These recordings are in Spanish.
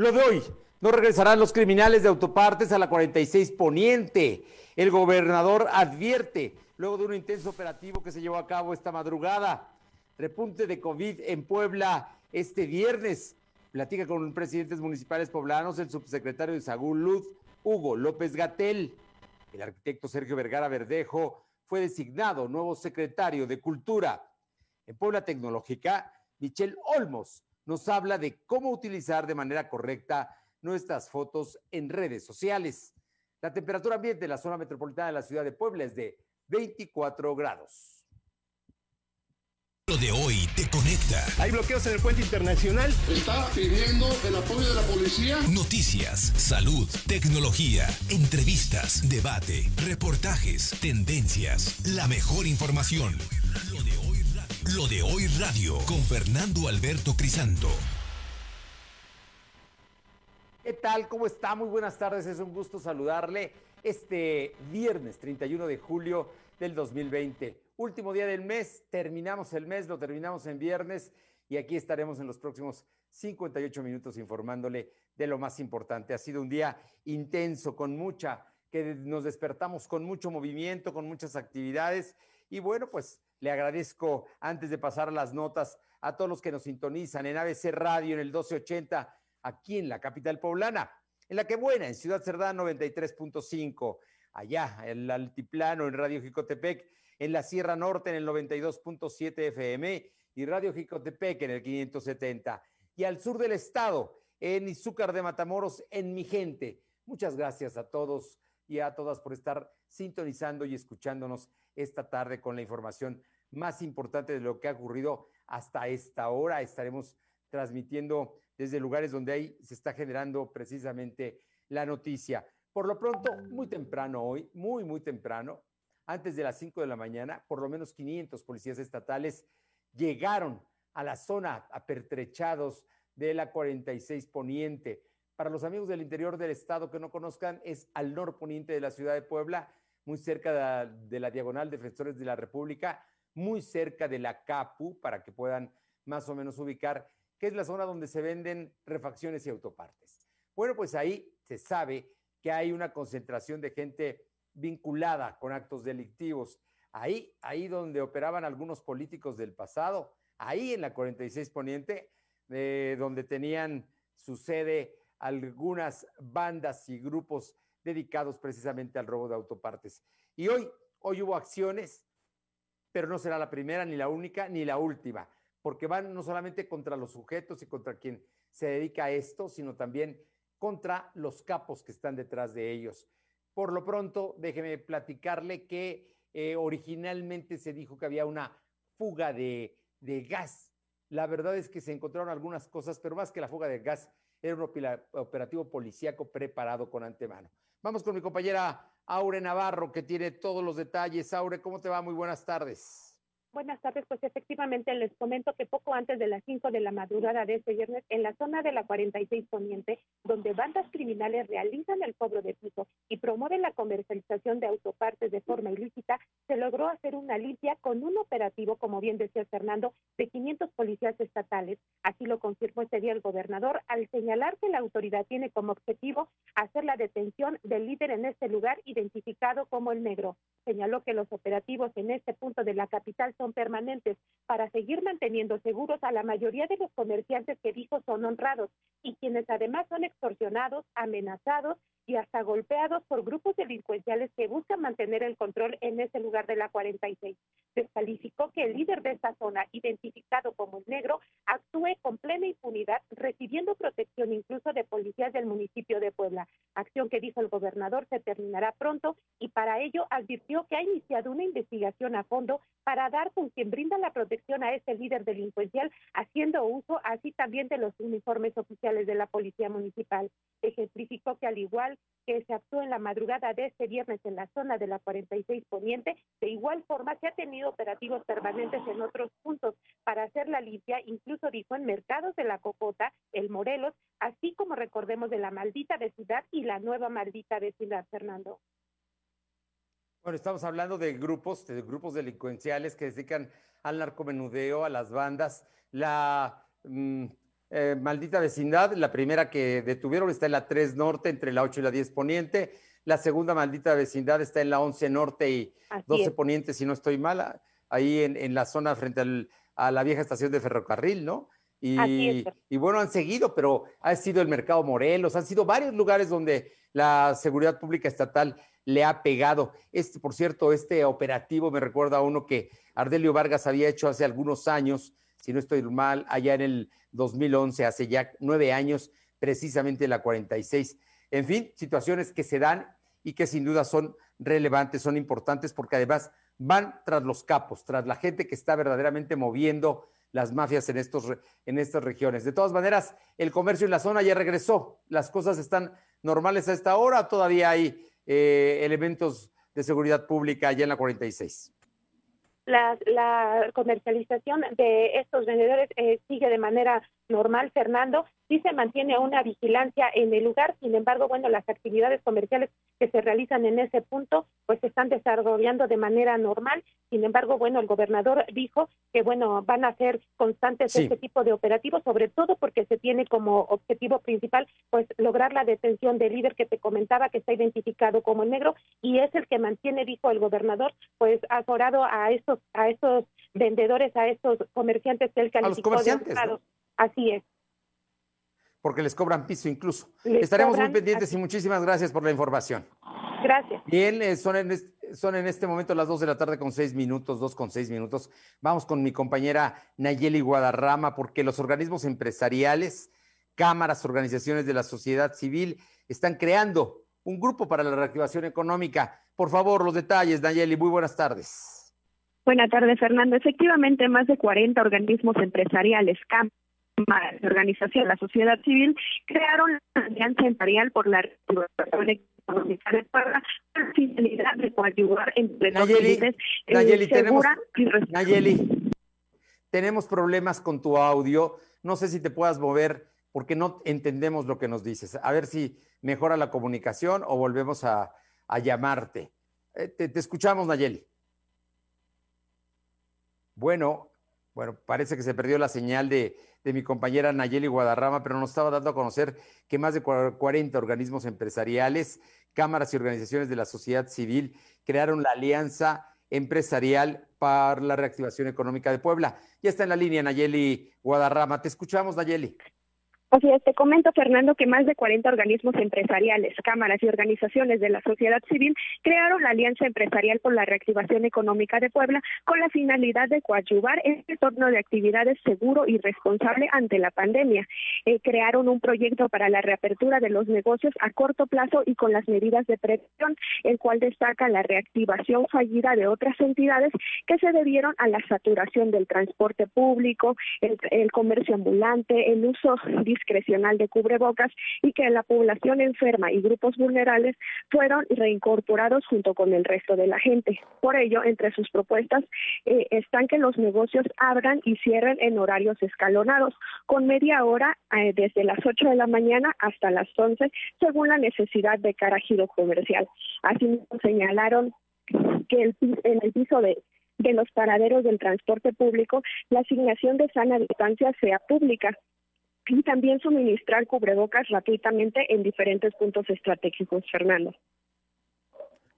Lo de hoy, no regresarán los criminales de autopartes a la 46 Poniente. El gobernador advierte, luego de un intenso operativo que se llevó a cabo esta madrugada, repunte de COVID en Puebla este viernes. Platica con presidentes municipales poblanos el subsecretario de Sagún Hugo López Gatel. El arquitecto Sergio Vergara Verdejo fue designado nuevo secretario de Cultura. En Puebla Tecnológica, Michelle Olmos nos habla de cómo utilizar de manera correcta nuestras fotos en redes sociales. La temperatura ambiente de la zona metropolitana de la ciudad de Puebla es de 24 grados. Lo de hoy te conecta. Hay bloqueos en el puente internacional. Está pidiendo el apoyo de la policía. Noticias, salud, tecnología, entrevistas, debate, reportajes, tendencias, la mejor información. Lo de hoy, Lo de hoy radio con Fernando Alberto Crisanto. ¿Qué tal? ¿Cómo está? Muy buenas tardes. Es un gusto saludarle este viernes 31 de julio del 2020. Último día del mes, terminamos el mes, lo terminamos en viernes y aquí estaremos en los próximos 58 minutos informándole de lo más importante. Ha sido un día intenso, con mucha, que nos despertamos con mucho movimiento, con muchas actividades y bueno, pues le agradezco antes de pasar las notas a todos los que nos sintonizan en ABC Radio en el 1280 aquí en la capital poblana, en la que buena, en Ciudad Cerdán 93.5, allá en el altiplano en Radio Jicotepec, en la Sierra Norte en el 92.7 FM y Radio Jicotepec en el 570 y al sur del estado en Izúcar de Matamoros en Mi Gente. Muchas gracias a todos y a todas por estar sintonizando y escuchándonos esta tarde con la información más importante de lo que ha ocurrido hasta esta hora. Estaremos transmitiendo desde lugares donde ahí se está generando precisamente la noticia. Por lo pronto, muy temprano hoy, muy, muy temprano, antes de las 5 de la mañana, por lo menos 500 policías estatales llegaron a la zona apertrechados de la 46 Poniente. Para los amigos del interior del estado que no conozcan, es al norponiente de la ciudad de Puebla, muy cerca de, la diagonal Defensores de la República, muy cerca de la CAPU, para que puedan más o menos ubicar que es la zona donde se venden refacciones y autopartes. Bueno, pues ahí se sabe que hay una concentración de gente vinculada con actos delictivos. Ahí, ahí donde operaban algunos políticos del pasado, ahí en la 46 Poniente, eh, donde tenían su sede algunas bandas y grupos dedicados precisamente al robo de autopartes. Y hoy, hoy hubo acciones, pero no será la primera, ni la única, ni la última porque van no solamente contra los sujetos y contra quien se dedica a esto, sino también contra los capos que están detrás de ellos. Por lo pronto, déjeme platicarle que eh, originalmente se dijo que había una fuga de, de gas. La verdad es que se encontraron algunas cosas, pero más que la fuga de gas, era un operativo policíaco preparado con antemano. Vamos con mi compañera Aure Navarro, que tiene todos los detalles. Aure, ¿cómo te va? Muy buenas tardes. Buenas tardes, pues efectivamente les comento que poco antes de las 5 de la madrugada de este viernes, en la zona de la 46 Poniente, donde bandas criminales realizan el cobro de piso y promueven la comercialización de autopartes de forma ilícita, se logró hacer una limpia con un operativo, como bien decía Fernando, de 500 policías estatales. Así lo confirmó este día el gobernador al señalar que la autoridad tiene como objetivo hacer la detención del líder en este lugar identificado como el negro. Señaló que los operativos en este punto de la capital son permanentes para seguir manteniendo seguros a la mayoría de los comerciantes que dijo son honrados y quienes además son extorsionados, amenazados y hasta golpeados por grupos delincuenciales que buscan mantener el control en ese lugar de la 46. Descalificó que el líder de esta zona, identificado como el negro, actúe con plena impunidad, recibiendo protección incluso de policías del municipio de Puebla. Acción que dijo el gobernador se terminará pronto y para ello advirtió que ha iniciado una investigación a fondo para dar con quien brinda la protección a este líder delincuencial, haciendo uso así también de los uniformes oficiales de la Policía Municipal. Ejemplificó que al igual que se actuó en la madrugada de este viernes en la zona de la 46 Poniente, de igual forma se ha tenido operativos permanentes en otros puntos para hacer la limpia, incluso dijo en mercados de la Cocota, el Morelos, así como recordemos de la maldita vecindad y la nueva maldita vecindad, Fernando. Bueno, estamos hablando de grupos, de grupos delincuenciales que se dedican al narcomenudeo, a las bandas. La mm, eh, maldita vecindad, la primera que detuvieron está en la 3 Norte, entre la 8 y la 10 Poniente. La segunda maldita vecindad está en la 11 Norte y 12 Poniente, si no estoy mala, ahí en, la zona frente a la vieja estación de ferrocarril, ¿no? Y, y, bueno, han seguido, pero ha sido el mercado Morelos, han sido varios lugares donde la seguridad pública estatal le ha pegado. Este, por cierto, este operativo me recuerda a uno que Ardelio Vargas había hecho hace algunos años si no estoy mal, allá en el 2011, hace ya nueve años, precisamente la 46. En fin, situaciones que se dan y que sin duda son relevantes, son importantes, porque además van tras los capos, tras la gente que está verdaderamente moviendo las mafias en, estos, en estas regiones. De todas maneras, el comercio en la zona ya regresó. Las cosas están normales a esta hora. Todavía hay eh, elementos de seguridad pública allá en la 46 la, comercialización de estos vendedores eh, sigue de manera normal, Fernando. Sí se mantiene una vigilancia en el lugar, sin embargo, bueno, las actividades comerciales que se realizan en ese punto, pues se están desarrollando de manera normal. Sin embargo, bueno, el gobernador dijo que, bueno, van a ser constantes este tipo de operativos, sobre todo porque se tiene como objetivo principal, pues, lograr la detención del líder que te comentaba, que está identificado como el negro, y es el que mantiene, dijo el gobernador, pues, azorado a estos, a estos vendedores, a estos comerciantes que él calificó de Así es. Porque les cobran piso incluso. Estaremos muy pendientes y muchísimas gracias por la información. Gracias. Bien, eh, son, en este, son en este momento las dos de la tarde con seis minutos, dos con seis minutos. Vamos con mi compañera Nayeli Guadarrama, porque los organismos empresariales, cámaras, organizaciones de la sociedad civil están creando un grupo para la reactivación económica. Por favor, los detalles, Nayeli. Muy buenas tardes. Buenas tardes, Fernando. Efectivamente, más de 40 organismos empresariales, cámaras, de organización, la sociedad civil, crearon la Alianza Empresarial por la Reactivación Económica de Puebla con la finalidad de coadyuvar entre Nayeli, los eh, Nayeli, tenemos, Nayeli, tenemos problemas con tu audio. No sé si te puedas mover porque no entendemos lo que nos dices. A ver si mejora la comunicación o volvemos a, a llamarte. Eh, te, te escuchamos, Nayeli. Bueno, bueno, parece que se perdió la señal de, mi compañera Nayeli Guadarrama, pero nos estaba dando a conocer que más de 40 organismos empresariales, cámaras y organizaciones de la sociedad civil crearon la Alianza Empresarial para la Reactivación Económica de Puebla. Ya está en la línea Nayeli Guadarrama. Te escuchamos, Nayeli. Así es, te comento, Fernando, que más de 40 organismos empresariales, cámaras y organizaciones de la sociedad civil crearon la Alianza Empresarial por la Reactivación Económica de Puebla con la finalidad de coadyuvar el retorno de actividades seguro y responsable ante la pandemia. Eh, crearon un proyecto para la reapertura de los negocios a corto plazo y con las medidas de prevención, el cual destaca la reactivación fallida de otras entidades que se debieron a la saturación del transporte público, el, el comercio ambulante, el uso discrecional de cubrebocas y que la población enferma y grupos vulnerables fueron reincorporados junto con el resto de la gente. Por ello, entre sus propuestas eh, están que los negocios abran y cierren en horarios escalonados, con media hora eh, desde las 8 de la mañana hasta las 11, según la necesidad de cada giro comercial. Así señalaron que el, en el piso de los paraderos del transporte público, la asignación de sana distancia sea pública, y también suministrar cubrebocas gratuitamente en diferentes puntos estratégicos, Fernando.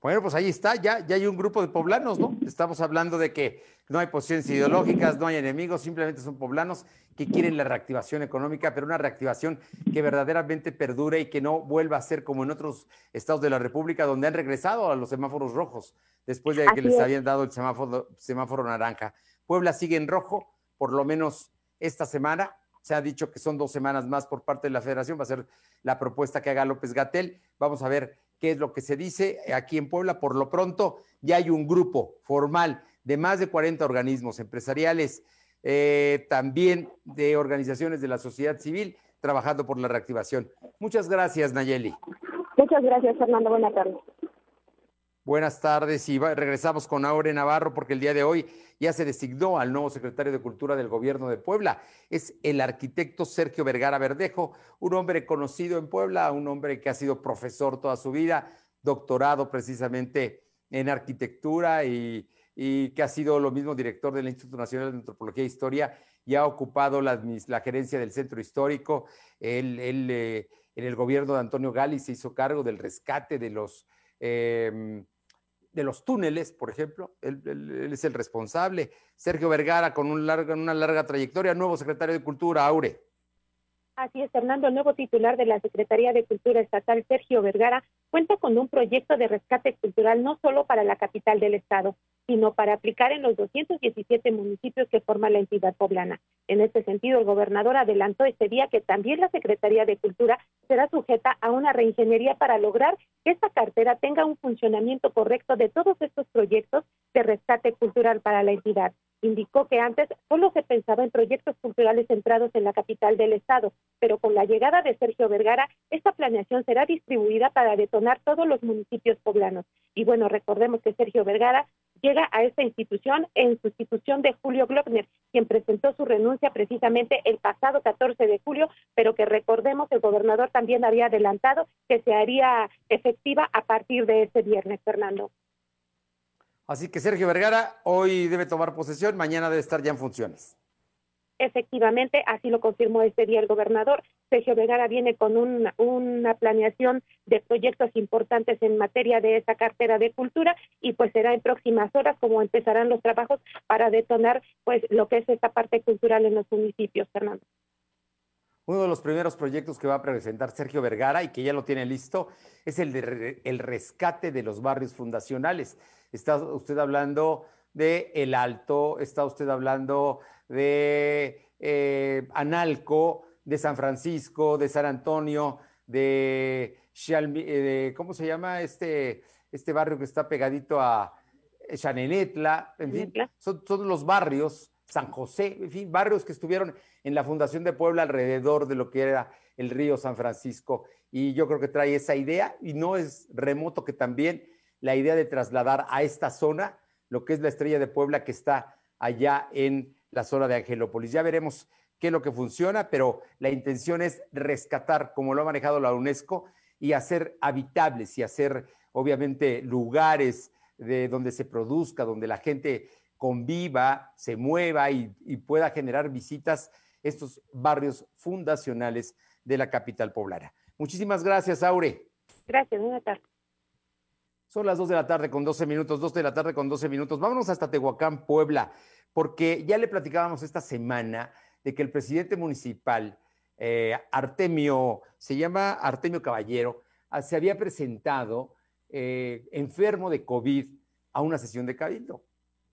Bueno, pues ahí está, ya, ya hay un grupo de poblanos, ¿no? Estamos hablando de que no hay posiciones ideológicas, no hay enemigos, simplemente son poblanos que quieren la reactivación económica, pero una reactivación que verdaderamente perdure y que no vuelva a ser como en otros estados de la República, donde han regresado a los semáforos rojos después de que les habían dado el semáforo, semáforo naranja. Puebla sigue en rojo, por lo menos esta semana, se ha dicho que son dos semanas más por parte de la federación, va a ser la propuesta que haga López Gatel. Vamos a ver qué es lo que se dice aquí en Puebla. Por lo pronto, ya hay un grupo formal de más de 40 organismos empresariales, eh, también de organizaciones de la sociedad civil, trabajando por la reactivación. Muchas gracias, Nayeli. Muchas gracias, Fernando. Buenas tardes. Buenas tardes y regresamos con Aure Navarro porque el día de hoy ya se designó al nuevo secretario de Cultura del Gobierno de Puebla. Es el arquitecto Sergio Vergara Verdejo, un hombre conocido en Puebla, un hombre que ha sido profesor toda su vida, doctorado precisamente en arquitectura y, que ha sido lo mismo director del Instituto Nacional de Antropología e Historia y ha ocupado la, gerencia del centro histórico. Él, él eh, en el gobierno de Antonio Gali se hizo cargo del rescate de los, eh, de los túneles, por ejemplo. Él, es el responsable. Sergio Vergara, con un una larga trayectoria, nuevo secretario de Cultura, Aure. Así es, Fernando, el nuevo titular de la Secretaría de Cultura Estatal, Sergio Vergara, cuenta con un proyecto de rescate cultural no solo para la capital del estado, sino para aplicar en los 217 municipios que forman la entidad poblana. En este sentido, el gobernador adelantó este día que también la Secretaría de Cultura será sujeta a una reingeniería para lograr que esta cartera tenga un funcionamiento correcto de todos estos proyectos de rescate cultural para la entidad indicó que antes solo se pensaba en proyectos culturales centrados en la capital del estado, pero con la llegada de Sergio Vergara, esta planeación será distribuida para detonar todos los municipios poblanos. Y bueno, recordemos que Sergio Vergara llega a esta institución en sustitución de Julio Glockner, quien presentó su renuncia precisamente el pasado 14 de julio, pero que recordemos el gobernador también había adelantado que se haría efectiva a partir de ese viernes, Fernando. Así que Sergio Vergara hoy debe tomar posesión, mañana debe estar ya en funciones. Efectivamente, así lo confirmó este día el gobernador. Sergio Vergara viene con una, una, planeación de proyectos importantes en materia de esa cartera de cultura y pues será en próximas horas como empezarán los trabajos para detonar pues lo que es esta parte cultural en los municipios, Fernando. Uno de los primeros proyectos que va a presentar Sergio Vergara y que ya lo tiene listo es el de el rescate de los barrios fundacionales. Está usted hablando de El Alto, está usted hablando de eh, Analco, de San Francisco, de San Antonio, de, eh, de, ¿cómo se llama este, este barrio que está pegadito a Chanenetla? En fin, son todos los barrios, San José, en fin, barrios que estuvieron en la Fundación de Puebla alrededor de lo que era el río San Francisco. Y yo creo que trae esa idea y no es remoto que también la idea de trasladar a esta zona lo que es la estrella de Puebla que está allá en la zona de Angelópolis. Ya veremos qué es lo que funciona, pero la intención es rescatar, como lo ha manejado la UNESCO, y hacer habitables y hacer, obviamente, lugares de donde se produzca, donde la gente conviva, se mueva y, pueda generar visitas estos barrios fundacionales de la capital poblana. Muchísimas gracias, Aure. Gracias, buenas tardes. Son las 2 de la tarde con 12 minutos, 2 de la tarde con 12 minutos. Vámonos hasta Tehuacán, Puebla, porque ya le platicábamos esta semana de que el presidente municipal, eh, Artemio, se llama Artemio Caballero, ah, se había presentado eh, enfermo de COVID a una sesión de cabildo.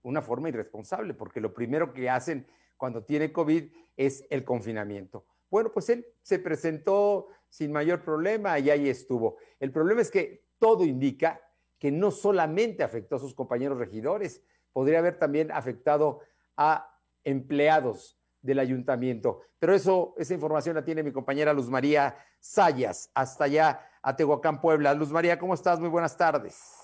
Una forma irresponsable, porque lo primero que hacen cuando tiene COVID es el confinamiento. Bueno, pues él se presentó sin mayor problema y ahí estuvo. El problema es que todo indica que no solamente afectó a sus compañeros regidores, podría haber también afectado a empleados del ayuntamiento. Pero eso, esa información la tiene mi compañera Luz María Sayas, hasta allá a Tehuacán, Puebla. Luz María, ¿cómo estás? Muy buenas tardes.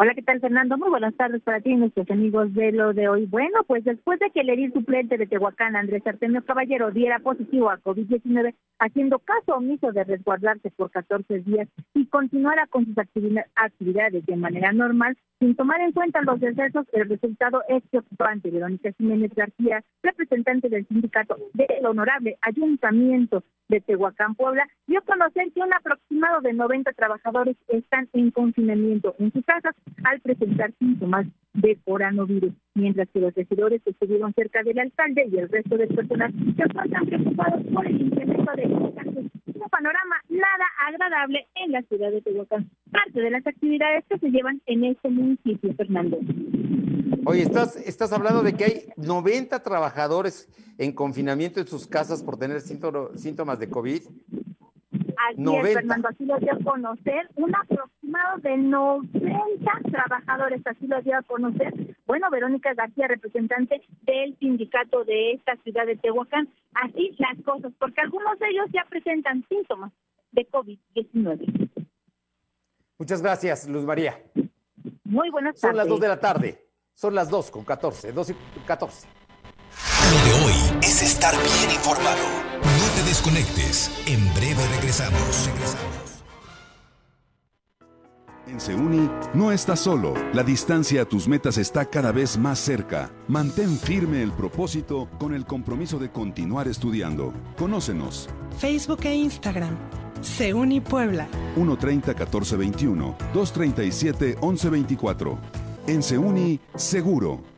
Hola, ¿qué tal, Fernando? Muy buenas tardes para ti y nuestros amigos de lo de hoy. Bueno, pues después de que el edil suplente de Tehuacán, Andrés Artemio Caballero, diera positivo a COVID-19, haciendo caso omiso de resguardarse por 14 días y continuara con sus actividades de manera normal, sin tomar en cuenta los decesos, el resultado es que ocupante Verónica Jiménez García, representante del sindicato del Honorable Ayuntamiento de Tehuacán, Puebla, dio a conocer que un aproximado de 90 trabajadores están en confinamiento en sus casas al presentar síntomas de coronavirus, mientras que los regidores que estuvieron cerca del alcalde y el resto de personas se encuentran preocupados por el incremento de casos. Un panorama nada agradable en la ciudad de Tehuacán. Parte de las actividades que se llevan en este municipio, Fernando. Oye, estás, estás hablando de que hay 90 trabajadores en confinamiento en sus casas por tener síntomas de COVID. Así es, Fernando, así lo dio a conocer un aproximado de 90 trabajadores, así lo dio a conocer, bueno, Verónica García, representante del sindicato de esta ciudad de Tehuacán. Así las cosas, porque algunos de ellos ya presentan síntomas de COVID-19. Muchas gracias, Luz María. Muy buenas tardes. Son las 2 de la tarde. Son las 2 con 14, 2 y 14. Lo de hoy es estar bien informado. No te desconectes. En breve regresamos. Regresamos. En Seuni no estás solo. La distancia a tus metas está cada vez más cerca. Mantén firme el propósito con el compromiso de continuar estudiando. Conócenos. Facebook e Instagram. Seuni Puebla. 130-1421. 237-1124. En Seuni, seguro.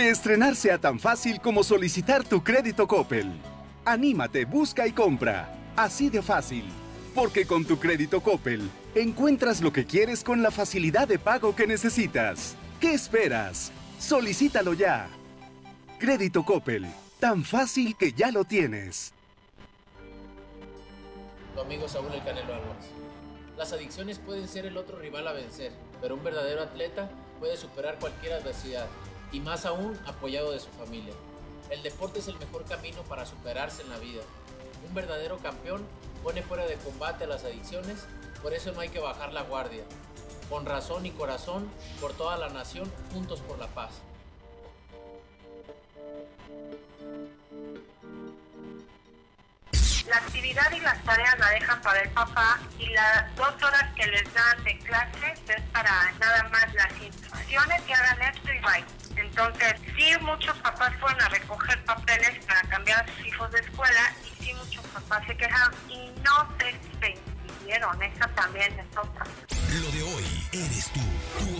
Que estrenar sea tan fácil como solicitar tu crédito Coppel. Anímate, busca y compra. Así de fácil. Porque con tu crédito Coppel encuentras lo que quieres con la facilidad de pago que necesitas. ¿Qué esperas? Solicítalo ya. Crédito Coppel, tan fácil que ya lo tienes. Tu amigo Saúl El Canelo Álvarez. Las adicciones pueden ser el otro rival a vencer, pero un verdadero atleta puede superar cualquier adversidad, y más aún apoyado de su familia. El deporte es el mejor camino para superarse en la vida. Un verdadero campeón pone fuera de combate a las adicciones, por eso no hay que bajar la guardia. Con razón y corazón, por toda la nación, juntos por la paz. La actividad y las tareas la dejan para el papá y las dos horas que les dan de clases es para nada más las instrucciones que hagan esto y bye. Entonces, sí, muchos papás fueron a recoger papeles para cambiar a sus hijos de escuela y sí, muchos papás se quejaron y no se impidieron. Esa también es otra. Lo de hoy eres tú. Tu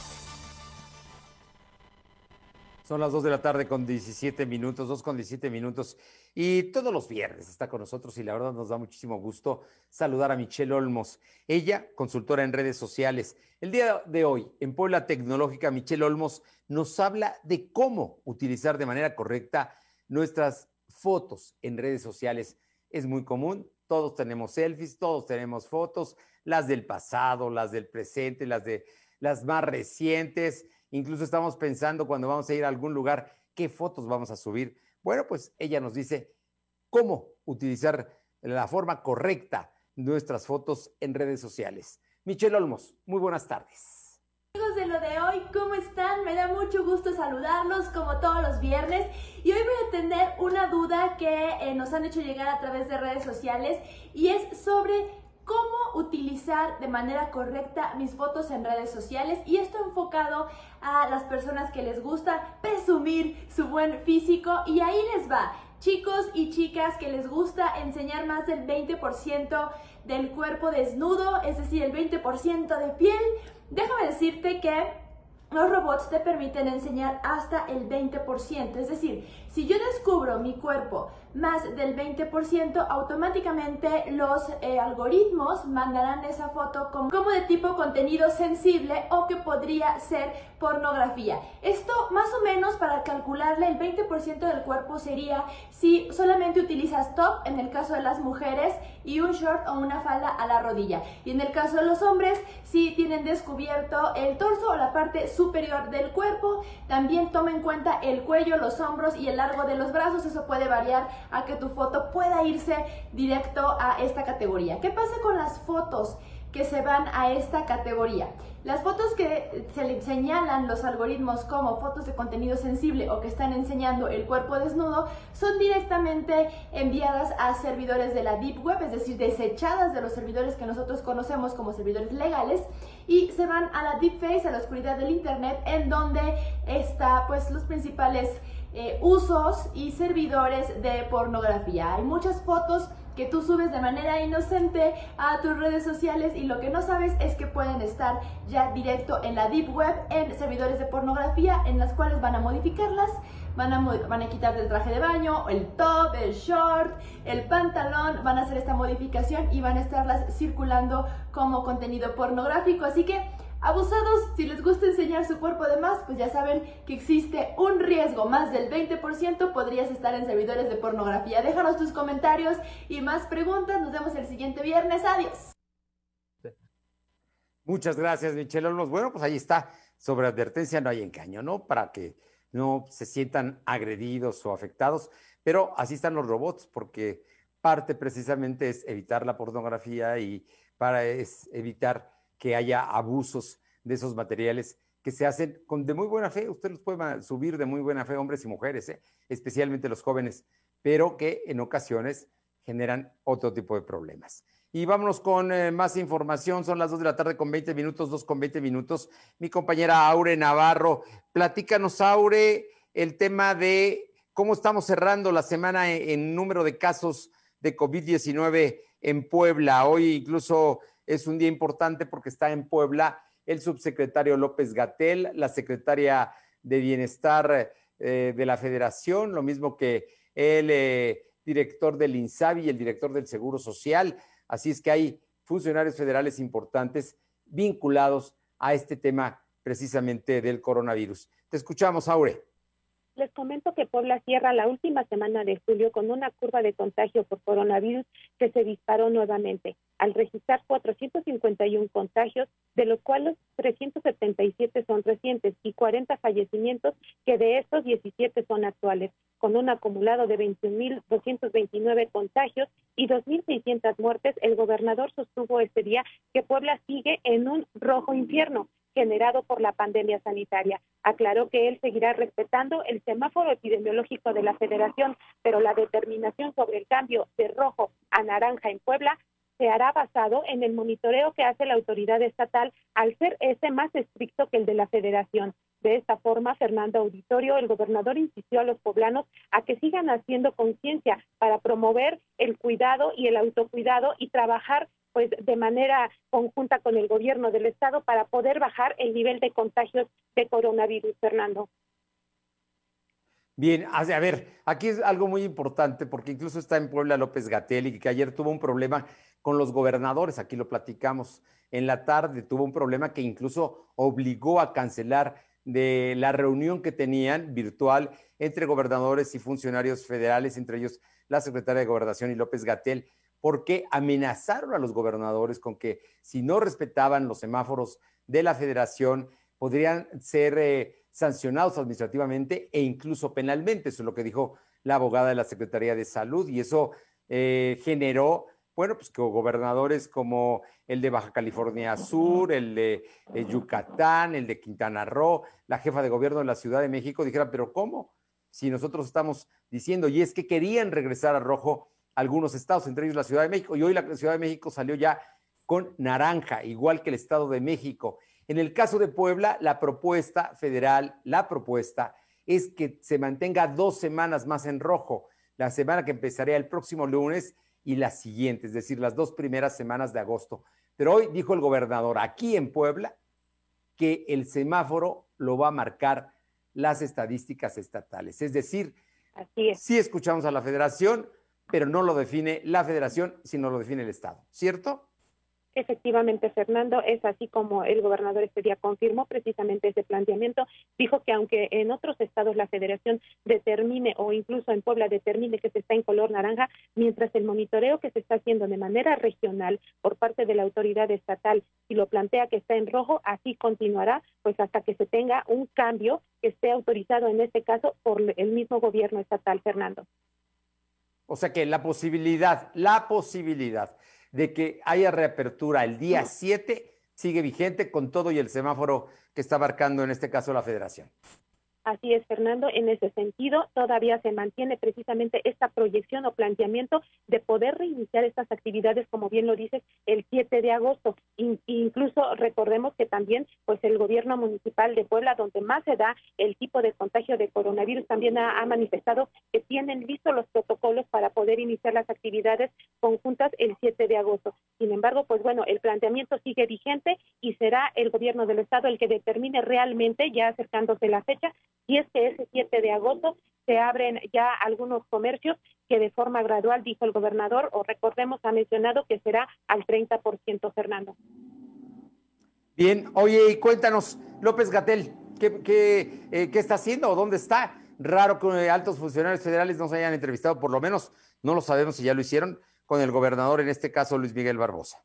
Son las 2 de la tarde con 17 minutos, 2 con 17 minutos. Y todos los viernes está con nosotros y la verdad nos da muchísimo gusto saludar a Michelle Olmos. Ella, consultora en redes sociales. El día de hoy, en Puebla Tecnológica, Michelle Olmos nos habla de cómo utilizar de manera correcta nuestras fotos en redes sociales. Es muy común, todos tenemos selfies, todos tenemos fotos, las del pasado, las del presente, las de las más recientes. Incluso estamos pensando cuando vamos a ir a algún lugar, qué fotos vamos a subir. Bueno, pues ella nos dice cómo utilizar la forma correcta nuestras fotos en redes sociales. Michelle Olmos, muy buenas tardes. Amigos de lo de hoy, ¿cómo están? Me da mucho gusto saludarlos como todos los viernes y hoy voy a tener una duda que eh, nos han hecho llegar a través de redes sociales y es sobre cómo utilizar de manera correcta mis fotos en redes sociales y esto enfocado a las personas que les gusta presumir su buen físico y ahí les va. Chicos y chicas que les gusta enseñar más del 20% del cuerpo desnudo, es decir, el 20% de piel, déjame decirte que los robots te permiten enseñar hasta el 20%. Es decir, si yo descubro mi cuerpo más del 20%, automáticamente los eh, algoritmos mandarán esa foto como, como, de tipo contenido sensible o que podría ser pornografía. Esto más o menos para calcularle el 20% del cuerpo sería si solamente utilizas top en el caso de las mujeres y un short o una falda a la rodilla. Y en el caso de los hombres, si tienen descubierto el torso o la parte superior del cuerpo, también toma en cuenta el cuello, los hombros y el largo de los brazos. Eso puede variar a que tu foto pueda irse directo a esta categoría. ¿Qué pasa con las fotos que se van a esta categoría? Las fotos que se le señalan los algoritmos como fotos de contenido sensible o que están enseñando el cuerpo desnudo son directamente enviadas a servidores de la Deep Web, es decir, desechadas de los servidores que nosotros conocemos como servidores legales y se van a la Deep Face, a la oscuridad del Internet, en donde está pues los principales eh, usos y servidores de pornografía. Hay muchas fotos que tú subes de manera inocente a tus redes sociales y lo que no sabes es que pueden estar ya directo en la Deep Web, en servidores de pornografía, en las cuales van a modificarlas van a, van a quitar el traje de baño, el top, el short, el pantalón, van a hacer esta modificación y van a estarlas circulando como contenido pornográfico. Así que Abusados, si les gusta enseñar su cuerpo de más, pues ya saben que existe un riesgo, más del 20% podrías estar en servidores de pornografía. Déjanos tus comentarios y más preguntas. Nos vemos el siguiente viernes. Adiós. Muchas gracias, Michelle Olmos. Bueno, pues ahí está. Sobre advertencia no hay engaño, ¿no? Para que no se sientan agredidos o afectados, pero así están los robots, porque parte precisamente es evitar la pornografía y para es evitar que haya abusos de esos materiales que se hacen con de muy buena fe. Usted los puede subir de muy buena fe, hombres y mujeres, ¿eh? especialmente los jóvenes, pero que en ocasiones generan otro tipo de problemas. Y vámonos con eh, más información. Son las 2 de la tarde con 20 minutos, 2 con 20 minutos. Mi compañera Aure Navarro, platícanos, Aure, el tema de cómo estamos cerrando la semana en, número de casos de COVID-19 en Puebla. Hoy incluso es un día importante porque está en Puebla el subsecretario López Gatel, la secretaria de Bienestar eh, de la Federación, lo mismo que el eh, director del INSABI y el director del Seguro Social. Así es que hay funcionarios federales importantes vinculados a este tema precisamente del coronavirus. Te escuchamos, Aure. Les comento que Puebla cierra la última semana de julio con una curva de contagio por coronavirus que se disparó nuevamente, al registrar 451 contagios, de los cuales 377 son recientes y 40 fallecimientos, que de estos 17 son actuales, con un acumulado de 21.229 contagios y 2.600 muertes. El gobernador sostuvo este día que Puebla sigue en un rojo infierno generado por la pandemia sanitaria. Aclaró que él seguirá respetando el semáforo epidemiológico de la federación, pero la determinación sobre el cambio de rojo a naranja en Puebla se hará basado en el monitoreo que hace la autoridad estatal al ser ese más estricto que el de la federación. De esta forma, Fernando Auditorio, el gobernador, insistió a los poblanos a que sigan haciendo conciencia para promover el cuidado y el autocuidado y trabajar pues de manera conjunta con el gobierno del estado para poder bajar el nivel de contagios de coronavirus, Fernando. Bien, a ver, aquí es algo muy importante porque incluso está en Puebla López Gatel y que ayer tuvo un problema con los gobernadores, aquí lo platicamos en la tarde, tuvo un problema que incluso obligó a cancelar de la reunión que tenían virtual entre gobernadores y funcionarios federales, entre ellos la secretaria de Gobernación y López Gatel, porque amenazaron a los gobernadores con que si no respetaban los semáforos de la federación, podrían ser eh, sancionados administrativamente e incluso penalmente. Eso es lo que dijo la abogada de la Secretaría de Salud y eso eh, generó, bueno, pues que gobernadores como el de Baja California Sur, el de eh, Yucatán, el de Quintana Roo, la jefa de gobierno de la Ciudad de México dijeran, pero ¿cómo? Si nosotros estamos diciendo, y es que querían regresar a rojo algunos estados, entre ellos la Ciudad de México, y hoy la Ciudad de México salió ya con naranja, igual que el Estado de México. En el caso de Puebla, la propuesta federal, la propuesta es que se mantenga dos semanas más en rojo, la semana que empezaría el próximo lunes y la siguiente, es decir, las dos primeras semanas de agosto. Pero hoy dijo el gobernador aquí en Puebla que el semáforo lo va a marcar las estadísticas estatales. Es decir, Así sí escuchamos a la federación, pero no lo define la federación, sino lo define el Estado, ¿cierto? Efectivamente, Fernando, es así como el gobernador este día confirmó precisamente ese planteamiento. Dijo que aunque en otros estados la federación determine o incluso en Puebla determine que se está en color naranja, mientras el monitoreo que se está haciendo de manera regional por parte de la autoridad estatal, si lo plantea que está en rojo, así continuará, pues hasta que se tenga un cambio que esté autorizado en este caso por el mismo gobierno estatal, Fernando. O sea que la posibilidad, la posibilidad de que haya reapertura el día 7 sigue vigente con todo y el semáforo que está marcando en este caso la federación. Así es, Fernando. En ese sentido, todavía se mantiene precisamente esta proyección o planteamiento de poder reiniciar estas actividades, como bien lo dices, el 7 de agosto. incluso recordemos que también, pues el gobierno municipal de Puebla, donde más se da el tipo de contagio de coronavirus, también ha, manifestado que tienen listos los protocolos para poder iniciar las actividades conjuntas el 7 de agosto. Sin embargo, pues bueno, el planteamiento sigue vigente y será el gobierno del estado el que determine realmente, ya acercándose la fecha, y es que ese 7 de agosto se abren ya algunos comercios que de forma gradual, dijo el gobernador, o recordemos, ha mencionado que será al 30%, Fernando. Bien, oye, y cuéntanos, López Gatel, ¿qué, qué, eh, ¿qué está haciendo o dónde está? Raro que altos funcionarios federales no se hayan entrevistado, por lo menos no lo sabemos si ya lo hicieron, con el gobernador, en este caso Luis Miguel Barbosa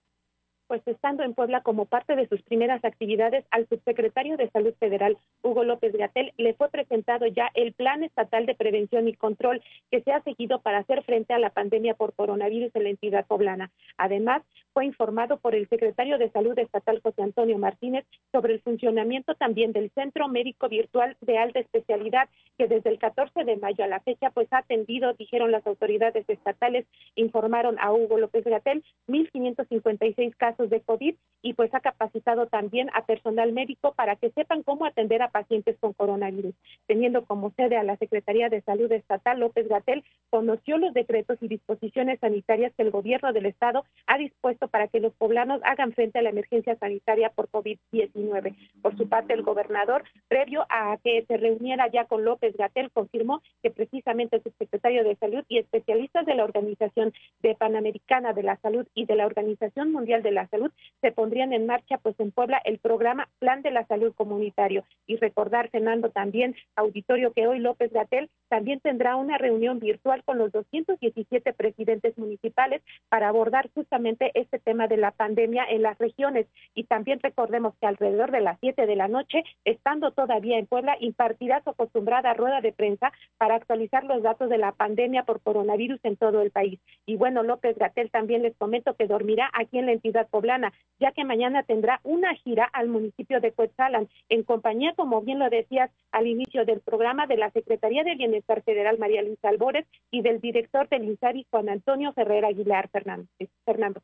pues estando en Puebla como parte de sus primeras actividades, al subsecretario de Salud Federal, Hugo López Gatel, le fue presentado ya el Plan Estatal de Prevención y Control que se ha seguido para hacer frente a la pandemia por coronavirus en la entidad poblana. Además, fue informado por el secretario de Salud Estatal, José Antonio Martínez, sobre el funcionamiento también del Centro Médico Virtual de Alta Especialidad, que desde el 14 de mayo a la fecha, pues ha atendido, dijeron las autoridades estatales, informaron a Hugo López Gatel, 1.556 casos de COVID y pues ha capacitado también a personal médico para que sepan cómo atender a pacientes con coronavirus. Teniendo como sede a la Secretaría de Salud Estatal, López Gatel conoció los decretos y disposiciones sanitarias que el gobierno del estado ha dispuesto para que los poblanos hagan frente a la emergencia sanitaria por COVID-19. Por su parte, el gobernador, previo a que se reuniera ya con López Gatel, confirmó que precisamente su secretario de Salud y especialistas de la Organización de Panamericana de la Salud y de la Organización Mundial de la Salud, se pondrían en marcha pues en Puebla el programa Plan de la Salud Comunitario. Y recordar, Fernando, también, auditorio, que hoy López Gatel también tendrá una reunión virtual con los 217 presidentes municipales para abordar justamente este tema de la pandemia en las regiones. Y también recordemos que alrededor de las 7 de la noche, estando todavía en Puebla, impartirá su acostumbrada rueda de prensa para actualizar los datos de la pandemia por coronavirus en todo el país. Y bueno, López Gatel también les comento que dormirá aquí en la entidad poblana, ya que mañana tendrá una gira al municipio de Cuetzalan, en compañía, como bien lo decías al inicio del programa, de la Secretaría de Bienestar Federal, María Luisa Albores, y del director del INSARI, Juan Antonio Ferrer Aguilar Fernando. Fernando.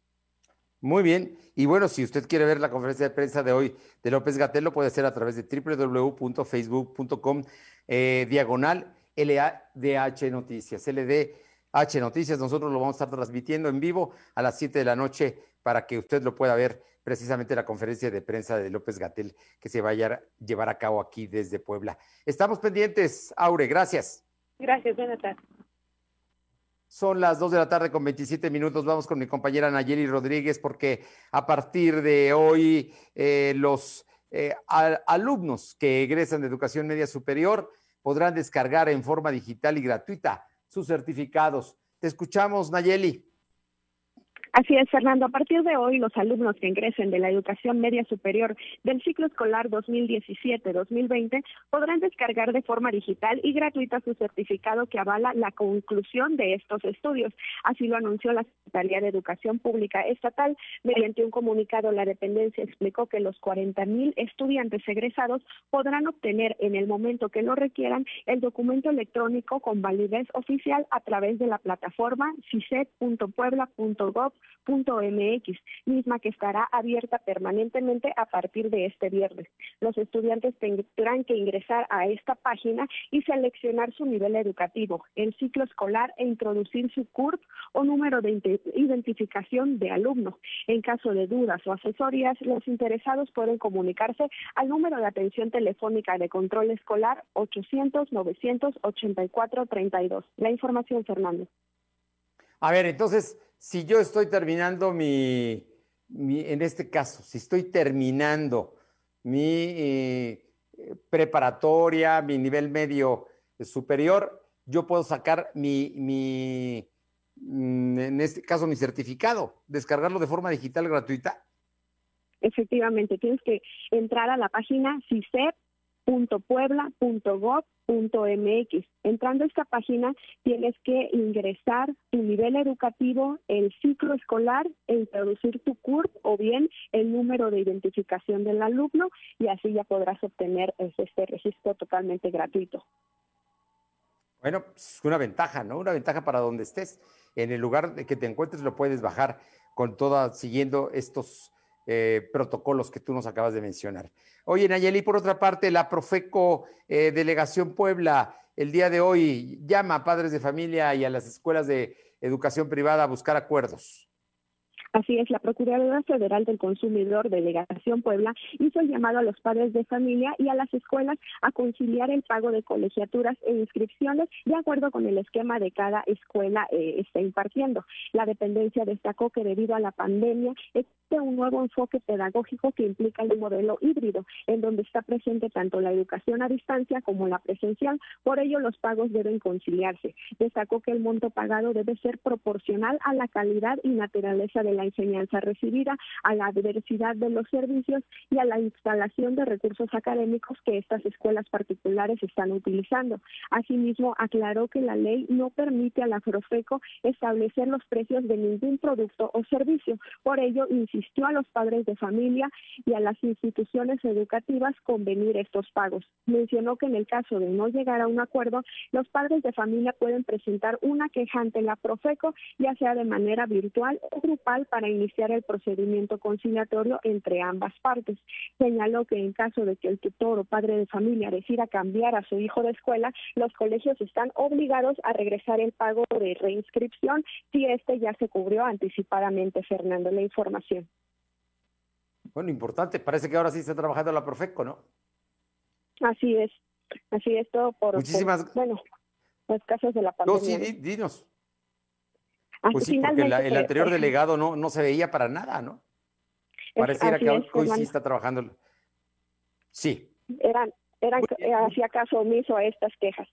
Muy bien. Y bueno, si usted quiere ver la conferencia de prensa de hoy de López Gatel, lo puede hacer a través de www.facebook.com eh, diagonal LADH Noticias. LDH Noticias, nosotros lo vamos a estar transmitiendo en vivo a las 7 de la noche para que usted lo pueda ver precisamente la conferencia de prensa de López Gatel que se vaya a llevar a cabo aquí desde Puebla. Estamos pendientes, Aure, gracias. Gracias, buenas tardes. Son las 2 de la tarde con 27 minutos. Vamos con mi compañera Nayeli Rodríguez porque a partir de hoy eh, los eh, alumnos que egresan de educación media superior podrán descargar en forma digital y gratuita sus certificados. Te escuchamos, Nayeli. Así es, Fernando. A partir de hoy, los alumnos que ingresen de la educación media superior del ciclo escolar 2017-2020 podrán descargar de forma digital y gratuita su certificado que avala la conclusión de estos estudios. Así lo anunció la Secretaría de Educación Pública Estatal. Mediante un comunicado, la dependencia explicó que los 40 mil estudiantes egresados podrán obtener en el momento que lo requieran el documento electrónico con validez oficial a través de la plataforma ciset.puebla.gov mx misma que estará abierta permanentemente a partir de este viernes. Los estudiantes tendrán que ingresar a esta página y seleccionar su nivel educativo, el ciclo escolar e introducir su CURP o número de identificación de alumno. En caso de dudas o asesorías, los interesados pueden comunicarse al número de atención telefónica de control escolar 800-984-32. La información, Fernando. A ver, entonces, si yo estoy terminando mi, en este caso, si estoy terminando mi eh, preparatoria, mi nivel medio superior, yo puedo sacar mi, mi, mm, en este caso, mi certificado, descargarlo de forma digital gratuita. Efectivamente, tienes que entrar a la página CICEP www.puebla.gov.mx. Entrando a esta página tienes que ingresar tu nivel educativo, el ciclo escolar e introducir tu CURP o bien el número de identificación del alumno y así ya podrás obtener este registro totalmente gratuito. Bueno, es pues, una ventaja, ¿no? Una ventaja para donde estés. En el lugar de que te encuentres lo puedes bajar con toda, siguiendo estos eh, protocolos que tú nos acabas de mencionar. Oye, Nayeli, por otra parte, la Profeco eh, Delegación Puebla, el día de hoy llama a padres de familia y a las escuelas de educación privada a buscar acuerdos. Así es, la Procuraduría Federal del Consumidor, Delegación Puebla, hizo el llamado a los padres de familia y a las escuelas a conciliar el pago de colegiaturas e inscripciones de acuerdo con el esquema de cada escuela eh, está impartiendo. La dependencia destacó que debido a la pandemia existe un nuevo enfoque pedagógico que implica el modelo híbrido, en donde está presente tanto la educación a distancia como la presencial. Por ello, los pagos deben conciliarse. Destacó que el monto pagado debe ser proporcional a la calidad y naturaleza de la enseñanza recibida, a la diversidad de los servicios y a la instalación de recursos académicos que estas escuelas particulares están utilizando. Asimismo, aclaró que la ley no permite a la Profeco establecer los precios de ningún producto o servicio. Por ello, insistió a los padres de familia y a las instituciones educativas convenir estos pagos. Mencionó que en el caso de no llegar a un acuerdo, los padres de familia pueden presentar una queja ante la Profeco, ya sea de manera virtual o grupal para iniciar el procedimiento conciliatorio entre ambas partes. Señaló que en caso de que el tutor o padre de familia decida cambiar a su hijo de escuela, los colegios están obligados a regresar el pago de reinscripción si este ya se cubrió anticipadamente, Fernando, la información. Bueno, importante, parece que ahora sí está trabajando la Profeco, ¿no? Así es, así es todo por, Muchísimas... bueno, los casos de la pandemia. No, sí, dinos. Pues sí, porque el anterior delegado no, no se veía para nada, ¿no? Pareciera que hoy, sí está trabajando. Sí. Eran, eran, hacía caso omiso a estas quejas.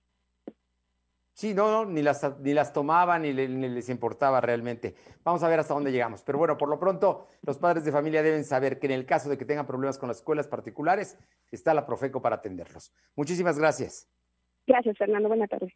Sí, no, no, ni las, ni las tomaban ni, ni, les importaba realmente. Vamos a ver hasta dónde llegamos. Pero bueno, por lo pronto, los padres de familia deben saber que en el caso de que tengan problemas con las escuelas particulares, está la Profeco para atenderlos. Muchísimas gracias. Gracias, Fernando. Buenas tardes.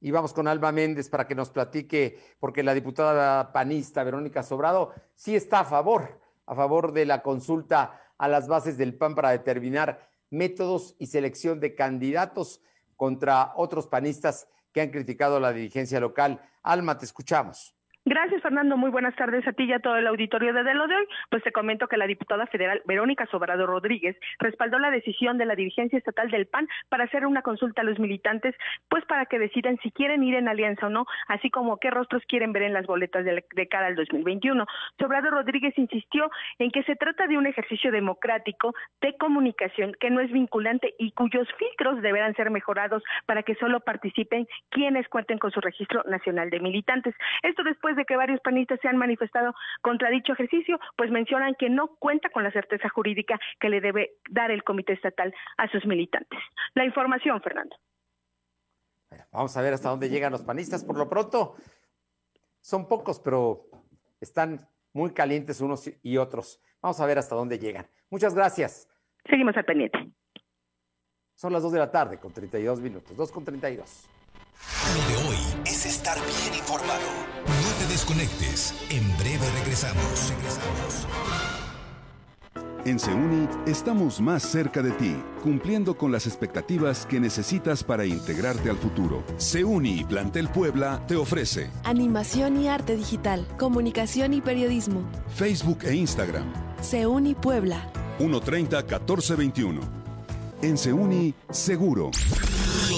Y vamos con Alba Méndez para que nos platique, porque la diputada panista Verónica Sobrado sí está a favor, a favor de la consulta a las bases del PAN para determinar métodos y selección de candidatos contra otros panistas que han criticado la dirigencia local. Alma, te escuchamos. Gracias, Fernando. Muy buenas tardes a ti y a todo el auditorio de, de lo de hoy. Pues te comento que la diputada federal Verónica Sobrado Rodríguez respaldó la decisión de la dirigencia estatal del PAN para hacer una consulta a los militantes, pues para que decidan si quieren ir en alianza o no, así como qué rostros quieren ver en las boletas de, de cara al 2021. Sobrado Rodríguez insistió en que se trata de un ejercicio democrático de comunicación que no es vinculante y cuyos filtros deberán ser mejorados para que solo participen quienes cuenten con su registro nacional de militantes. Esto después de que varios panistas se han manifestado contra dicho ejercicio, pues mencionan que no cuenta con la certeza jurídica que le debe dar el comité estatal a sus militantes. La información, Fernando. vamos a ver hasta dónde llegan los panistas. Por lo pronto, son pocos, pero están muy calientes unos y otros. Vamos a ver hasta dónde llegan. Muchas gracias. Seguimos al pendiente. Son las 2 de la tarde con 32 minutos. 2 con 32. Lo de hoy es estar bien informado. No te desconectes. En breve regresamos. Regresamos. En Seuni estamos más cerca de ti, cumpliendo con las expectativas que necesitas para integrarte al futuro. Seuni Plantel Puebla te ofrece animación y arte digital, comunicación y periodismo, Facebook e Instagram. Seuni Puebla. 130 1421. En Seuni, seguro.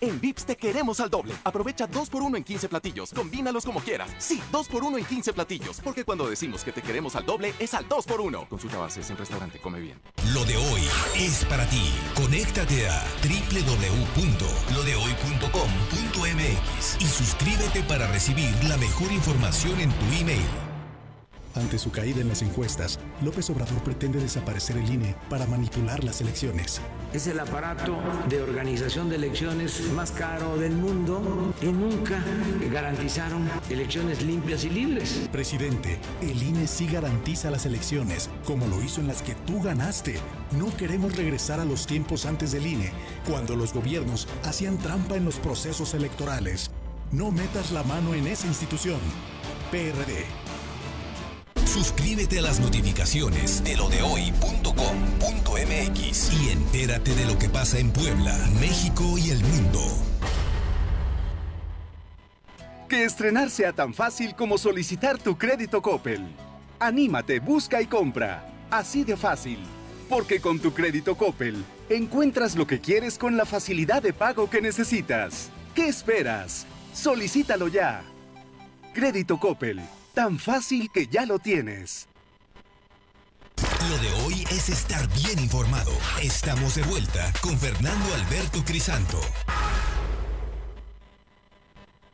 En Vips te queremos al doble. Aprovecha 2x1 en 15 platillos. Combínalos como quieras. Sí, 2x1 en 15 platillos. Porque cuando decimos que te queremos al doble, es al 2x1. Consulta bases en restaurante Come Bien. Lo de hoy es para ti. Conéctate a www.lodehoy.com.mx y suscríbete para recibir la mejor información en tu email. Ante su caída en las encuestas, López Obrador pretende desaparecer el INE para manipular las elecciones. Es el aparato de organización de elecciones más caro del mundo y nunca garantizaron elecciones limpias y libres. Presidente, el INE sí garantiza las elecciones, como lo hizo en las que tú ganaste. No queremos regresar a los tiempos antes del INE, cuando los gobiernos hacían trampa en los procesos electorales. No metas la mano en esa institución. PRD. Suscríbete a las notificaciones de lo de y entérate de lo que pasa en Puebla, México y el mundo. Que estrenar sea tan fácil como solicitar tu crédito Coppel. Anímate, busca y compra. Así de fácil. Porque con tu crédito Coppel encuentras lo que quieres con la facilidad de pago que necesitas. ¿Qué esperas? Solicítalo ya. Crédito Coppel Tan fácil que ya lo tienes. Lo de hoy es estar bien informado. Estamos de vuelta con Fernando Alberto Crisanto.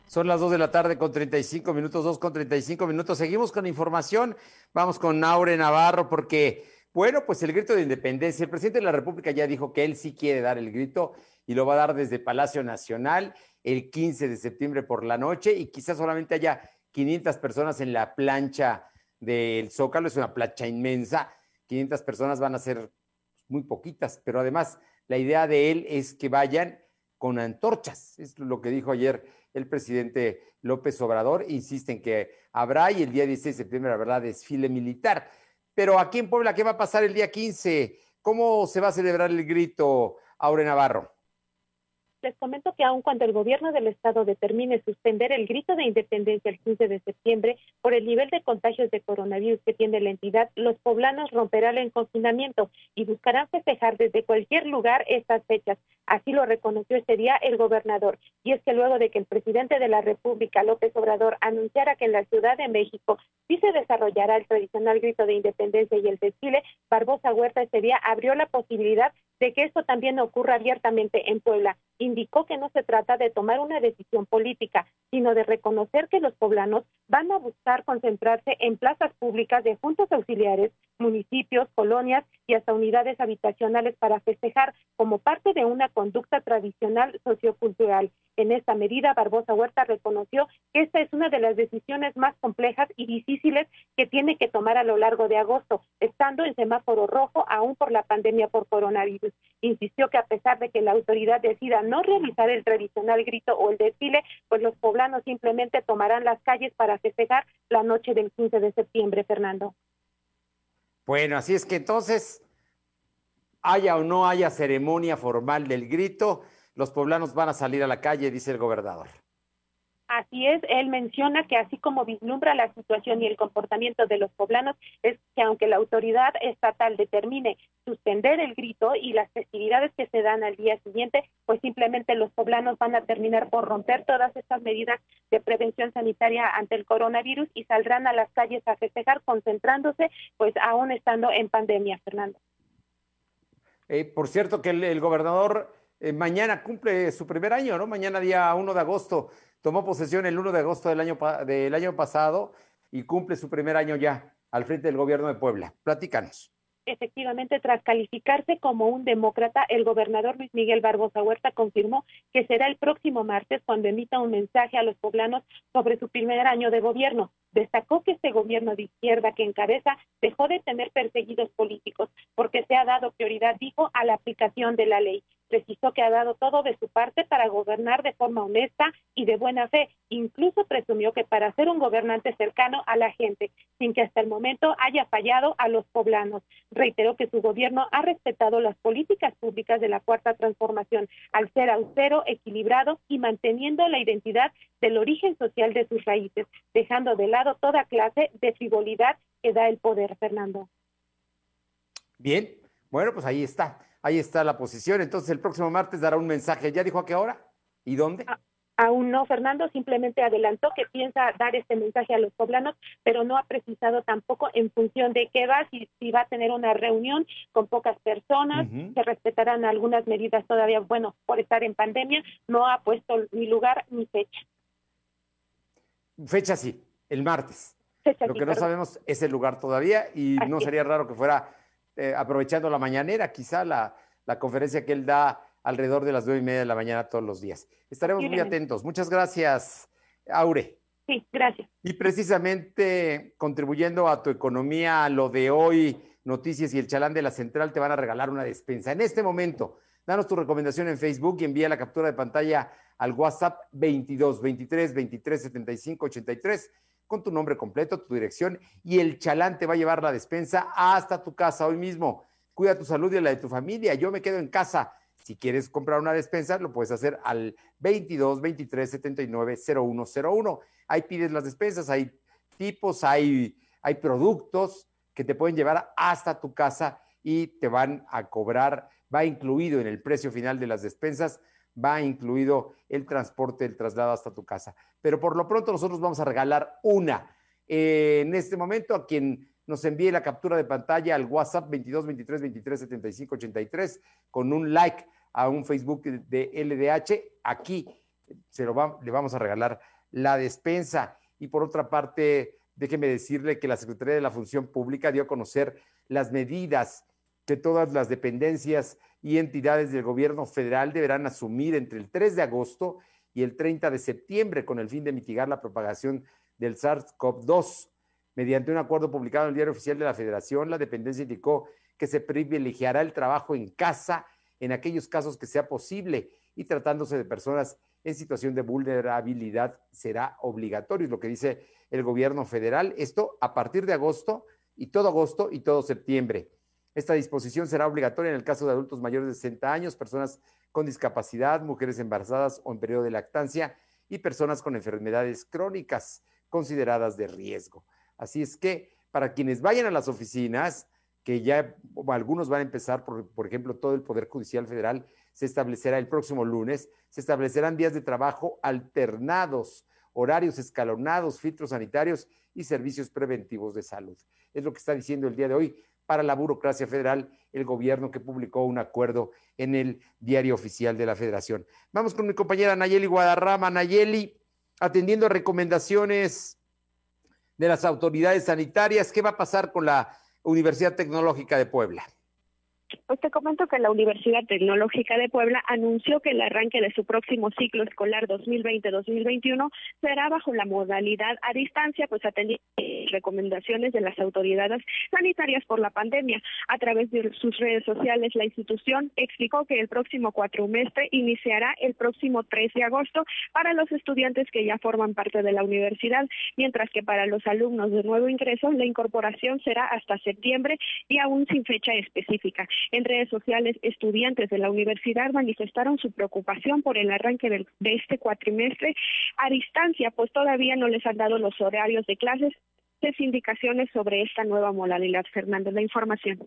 Son las 2 de la tarde con 35 minutos, 2 con 35 minutos. Seguimos con información. Vamos con Naure Navarro porque, bueno, pues el grito de independencia. El presidente de la República ya dijo que él sí quiere dar el grito y lo va a dar desde Palacio Nacional el 15 de septiembre por la noche y quizás solamente haya 500 personas en la plancha del Zócalo, es una plancha inmensa, 500 personas van a ser muy poquitas, pero además la idea de él es que vayan con antorchas, es lo que dijo ayer el presidente López Obrador, insiste en que habrá y el día 16 de septiembre habrá desfile militar. Pero aquí en Puebla, ¿qué va a pasar el día 15? ¿Cómo se va a celebrar el grito, Aure Navarro? Les comento que aun cuando el gobierno del estado determine suspender el grito de independencia el 15 de septiembre por el nivel de contagios de coronavirus que tiene la entidad, los poblanos romperán el confinamiento y buscarán festejar desde cualquier lugar estas fechas. Así lo reconoció este día el gobernador. Y es que luego de que el presidente de la República, López Obrador, anunciara que en la Ciudad de México sí se desarrollará el tradicional grito de independencia y el desfile, Barbosa Huerta ese día abrió la posibilidad de que esto también ocurra abiertamente en Puebla. Indicó que no se trata de tomar una decisión política, sino de reconocer que los poblanos van a buscar concentrarse en plazas públicas de juntos auxiliares, municipios, colonias y hasta unidades habitacionales para festejar como parte de una conducta tradicional sociocultural. En esta medida, Barbosa Huerta reconoció que esta es una de las decisiones más complejas y difíciles que tiene que tomar a lo largo de agosto, estando en semáforo rojo aún por la pandemia por coronavirus. Insistió que a pesar de que la autoridad decida no realizar el tradicional grito o el desfile, pues los poblanos simplemente tomarán las calles para festejar la noche del 15 de septiembre, Fernando. Bueno, así es que entonces, haya o no haya ceremonia formal del grito, los poblanos van a salir a la calle, dice el gobernador. Así es, él menciona que así como vislumbra la situación y el comportamiento de los poblanos, es que aunque la autoridad estatal determine suspender el grito y las festividades que se dan al día siguiente, pues simplemente los poblanos van a terminar por romper todas estas medidas de prevención sanitaria ante el coronavirus y saldrán a las calles a festejar concentrándose, pues aún estando en pandemia, Fernando. Eh, por cierto que el gobernador eh, mañana cumple su primer año, ¿no? Mañana día 1 de agosto. Tomó posesión el 1 de agosto del año, del año pasado y cumple su primer año ya al frente del gobierno de Puebla. Platícanos. Efectivamente, tras calificarse como un demócrata, el gobernador Luis Miguel Barbosa Huerta confirmó que será el próximo martes cuando emita un mensaje a los poblanos sobre su primer año de gobierno. Destacó que este gobierno de izquierda que encabeza dejó de tener perseguidos políticos porque se ha dado prioridad, dijo, a la aplicación de la ley precisó que ha dado todo de su parte para gobernar de forma honesta y de buena fe. Incluso presumió que para ser un gobernante cercano a la gente, sin que hasta el momento haya fallado a los poblanos. Reiteró que su gobierno ha respetado las políticas públicas de la Cuarta Transformación al ser austero, equilibrado y manteniendo la identidad del origen social de sus raíces, dejando de lado toda clase de frivolidad que da el poder, Fernando. Bien, bueno, pues ahí está. Ahí está la posición. Entonces el próximo martes dará un mensaje. ¿Ya dijo a qué hora? ¿Y dónde? aún no, Fernando simplemente adelantó que piensa dar este mensaje a los poblanos, pero no ha precisado tampoco en función de qué va, si, si va a tener una reunión con pocas personas, se respetarán algunas medidas todavía, bueno, por estar en pandemia, no ha puesto ni lugar ni fecha. Fecha sí, el martes. Lo que no sabemos es el lugar todavía y no sería raro que fuera eh, aprovechando la mañanera, quizá la, la, conferencia que él da alrededor de las nueve y media de la mañana todos los días. Estaremos muy atentos. Muchas gracias, Aure. Sí, gracias. Y precisamente contribuyendo a tu economía, lo de hoy, Noticias y el Chalán de la Central te van a regalar una despensa. En este momento, danos tu recomendación en Facebook y envía la captura de pantalla al WhatsApp 22 23 23 75 83 con tu nombre completo, tu dirección y el chalán te va a llevar la despensa hasta tu casa hoy mismo. Cuida tu salud y la de tu familia. Yo me quedo en casa. Si quieres comprar una despensa, lo puedes hacer al 22 23 79 0101. Ahí pides las despensas, hay tipos, hay, hay productos que te pueden llevar hasta tu casa y te van a cobrar, va incluido en el precio final de las despensas va incluido el transporte, el traslado hasta tu casa. Pero por lo pronto nosotros vamos a regalar una. Eh, en este momento, a quien nos envíe la captura de pantalla al WhatsApp 22 23 23 75 83 con un like a un Facebook de LDH, aquí se lo le vamos a regalar la despensa. Y por otra parte, déjeme decirle que la Secretaría de la Función Pública dio a conocer las medidas que todas las dependencias y entidades del gobierno federal deberán asumir entre el 3 de agosto y el 30 de septiembre con el fin de mitigar la propagación del SARS-CoV-2. Mediante un acuerdo publicado en el Diario Oficial de la Federación, la dependencia indicó que se privilegiará el trabajo en casa en aquellos casos que sea posible y tratándose de personas en situación de vulnerabilidad será obligatorio, es lo que dice el gobierno federal. Esto a partir de agosto y todo agosto y todo septiembre. Esta disposición será obligatoria en el caso de adultos mayores de 60 años, personas con discapacidad, mujeres embarazadas o en periodo de lactancia y personas con enfermedades crónicas consideradas de riesgo. Así es que para quienes vayan a las oficinas, que ya algunos van a empezar, por, por ejemplo, todo el Poder Judicial Federal, se establecerá el próximo lunes, se establecerán días de trabajo alternados, horarios escalonados, filtros sanitarios y servicios preventivos de salud. Es lo que está diciendo el día de hoy para la burocracia federal, el gobierno que publicó un acuerdo en el diario oficial de la federación. Vamos con mi compañera Nayeli Guadarrama. Nayeli, atendiendo recomendaciones de las autoridades sanitarias, ¿qué va a pasar con la Universidad Tecnológica de Puebla? Pues te comento que la Universidad Tecnológica de Puebla anunció que el arranque de su próximo ciclo escolar 2020-2021 será bajo la modalidad a distancia, pues atendiendo recomendaciones de las autoridades sanitarias por la pandemia. A través de sus redes sociales, la institución explicó que el próximo cuatrimestre iniciará el próximo 3 de agosto para los estudiantes que ya forman parte de la universidad, mientras que para los alumnos de nuevo ingreso la incorporación será hasta septiembre y aún sin fecha específica. En redes sociales, estudiantes de la universidad manifestaron su preocupación por el arranque de este cuatrimestre a distancia, pues todavía no les han dado los horarios de clases, indicaciones sobre esta nueva modalidad. Fernando, la información.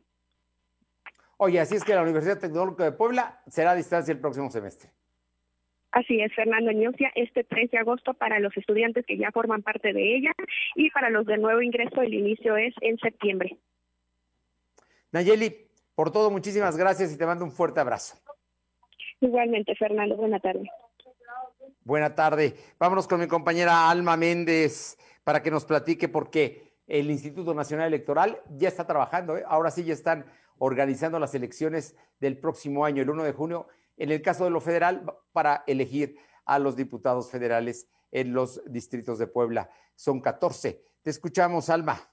Oye, así es que la Universidad Tecnológica de Puebla será a distancia el próximo semestre. Así es, Fernando Ñocia, este 3 de agosto para los estudiantes que ya forman parte de ella y para los de nuevo ingreso el inicio es en septiembre. Nayeli, por todo, muchísimas gracias y te mando un fuerte abrazo. Igualmente, Fernando, buena tarde. Buena tarde. Vámonos con mi compañera Alma Méndez para que nos platique porque el Instituto Nacional Electoral ya está trabajando. ¿eh? Ahora sí ya están organizando las elecciones del próximo año, el 1 de junio, en el caso de lo federal, para elegir a los diputados federales en los distritos de Puebla. Son 14. Te escuchamos, Alma.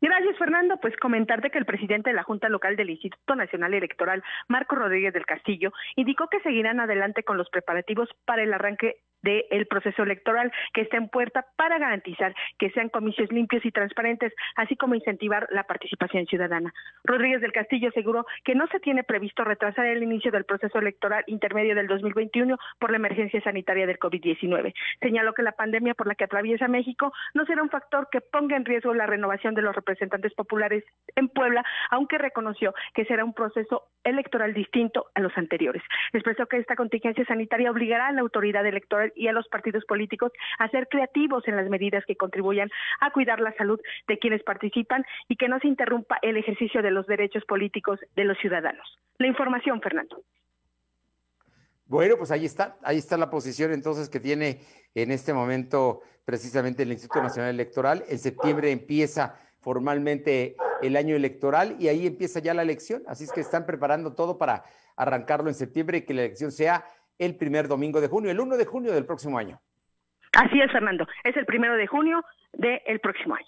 Gracias, Fernando. Pues comentarte que el presidente de la Junta Local del Instituto Nacional Electoral, Marco Rodríguez del Castillo, indicó que seguirán adelante con los preparativos para el arranque del proceso electoral que está en puerta para garantizar que sean comicios limpios y transparentes, así como incentivar la participación ciudadana. Rodríguez del Castillo aseguró que no se tiene previsto retrasar el inicio del proceso electoral intermedio del 2021 por la emergencia sanitaria del COVID-19. Señaló que la pandemia por la que atraviesa México no será un factor que ponga en riesgo la renovación de los representantes populares en Puebla, aunque reconoció que será un proceso electoral distinto a los anteriores. Expresó que esta contingencia sanitaria obligará a la autoridad electoral y a los partidos políticos a ser creativos en las medidas que contribuyan a cuidar la salud de quienes participan y que no se interrumpa el ejercicio de los derechos políticos de los ciudadanos. La información, Fernando. Bueno, pues ahí está, ahí está la posición entonces que tiene en este momento precisamente el Instituto Nacional Electoral. En septiembre empieza formalmente el año electoral y ahí empieza ya la elección. Así es que están preparando todo para arrancarlo en septiembre y que la elección sea el primer domingo de junio, el 1 de junio del próximo año. Así es, Fernando. Es el primero de junio del próximo año.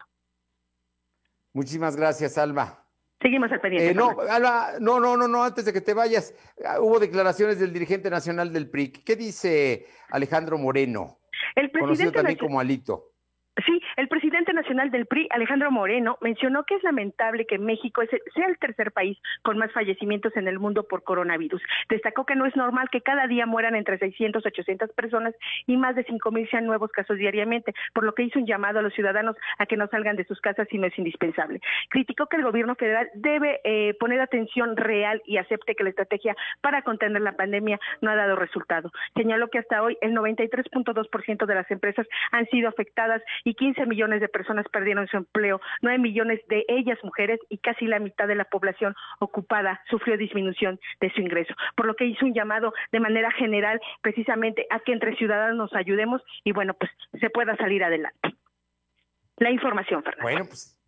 Muchísimas gracias, Alma. Seguimos al pendiente. Eh, no, Alba, no, no, no, no, antes de que te vayas, ah, hubo declaraciones del dirigente nacional del PRI. ¿Qué dice Alejandro Moreno? El presidente conocido también como Alito. Sí, el presidente nacional del PRI, Alejandro Moreno, mencionó que es lamentable que México sea el tercer país con más fallecimientos en el mundo por coronavirus. Destacó que no es normal que cada día mueran entre 600 y 800 personas y más de 5.000 sean nuevos casos diariamente, por lo que hizo un llamado a los ciudadanos a que no salgan de sus casas si no es indispensable. Criticó que el gobierno federal debe eh, poner atención real y acepte que la estrategia para contener la pandemia no ha dado resultado. Señaló que hasta hoy el 93.2% de las empresas han sido afectadas y 15 millones de personas perdieron su empleo, 9 millones de ellas mujeres y casi la mitad de la población ocupada sufrió disminución de su ingreso. Por lo que hizo un llamado de manera general precisamente a que entre ciudadanos nos ayudemos y bueno, pues se pueda salir adelante. La información, Fernando. Bueno, pues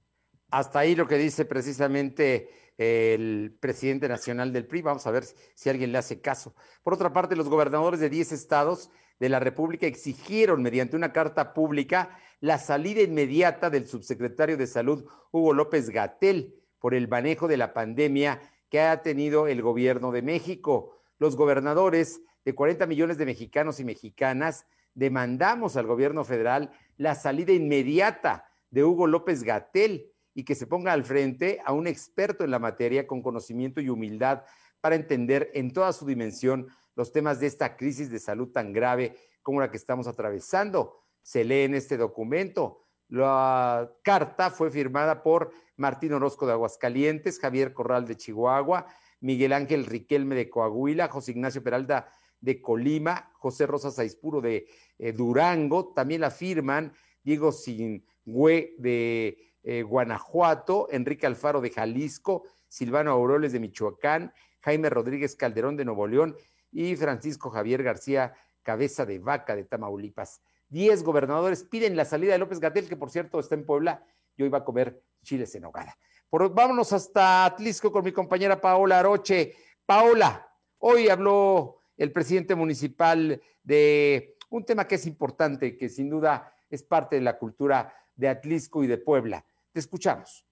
hasta ahí lo que dice precisamente el presidente nacional del PRI. Vamos a ver si alguien le hace caso. Por otra parte, los gobernadores de 10 estados de la República exigieron mediante una carta pública la salida inmediata del subsecretario de Salud, Hugo López Gatel, por el manejo de la pandemia que ha tenido el gobierno de México. Los gobernadores de 40 millones de mexicanos y mexicanas demandamos al gobierno federal la salida inmediata de Hugo López Gatel y que se ponga al frente a un experto en la materia con conocimiento y humildad para entender en toda su dimensión los temas de esta crisis de salud tan grave como la que estamos atravesando. Se lee en este documento. La carta fue firmada por Martín Orozco de Aguascalientes, Javier Corral de Chihuahua, Miguel Ángel Riquelme de Coahuila, José Ignacio Peralta de Colima, José Rosa Saispuro de eh, Durango, también la firman Diego Singüe de eh, Guanajuato, Enrique Alfaro de Jalisco, Silvano Auroles de Michoacán, Jaime Rodríguez Calderón de Nuevo León y Francisco Javier García Cabeza de Vaca de Tamaulipas. Diez gobernadores piden la salida de López Gatel, que por cierto está en Puebla y hoy va a comer chiles en hogada. Vámonos hasta Atlisco con mi compañera Paola Aroche. Paola, hoy habló el presidente municipal de un tema que es importante, que sin duda es parte de la cultura de Atlisco y de Puebla. Te escuchamos.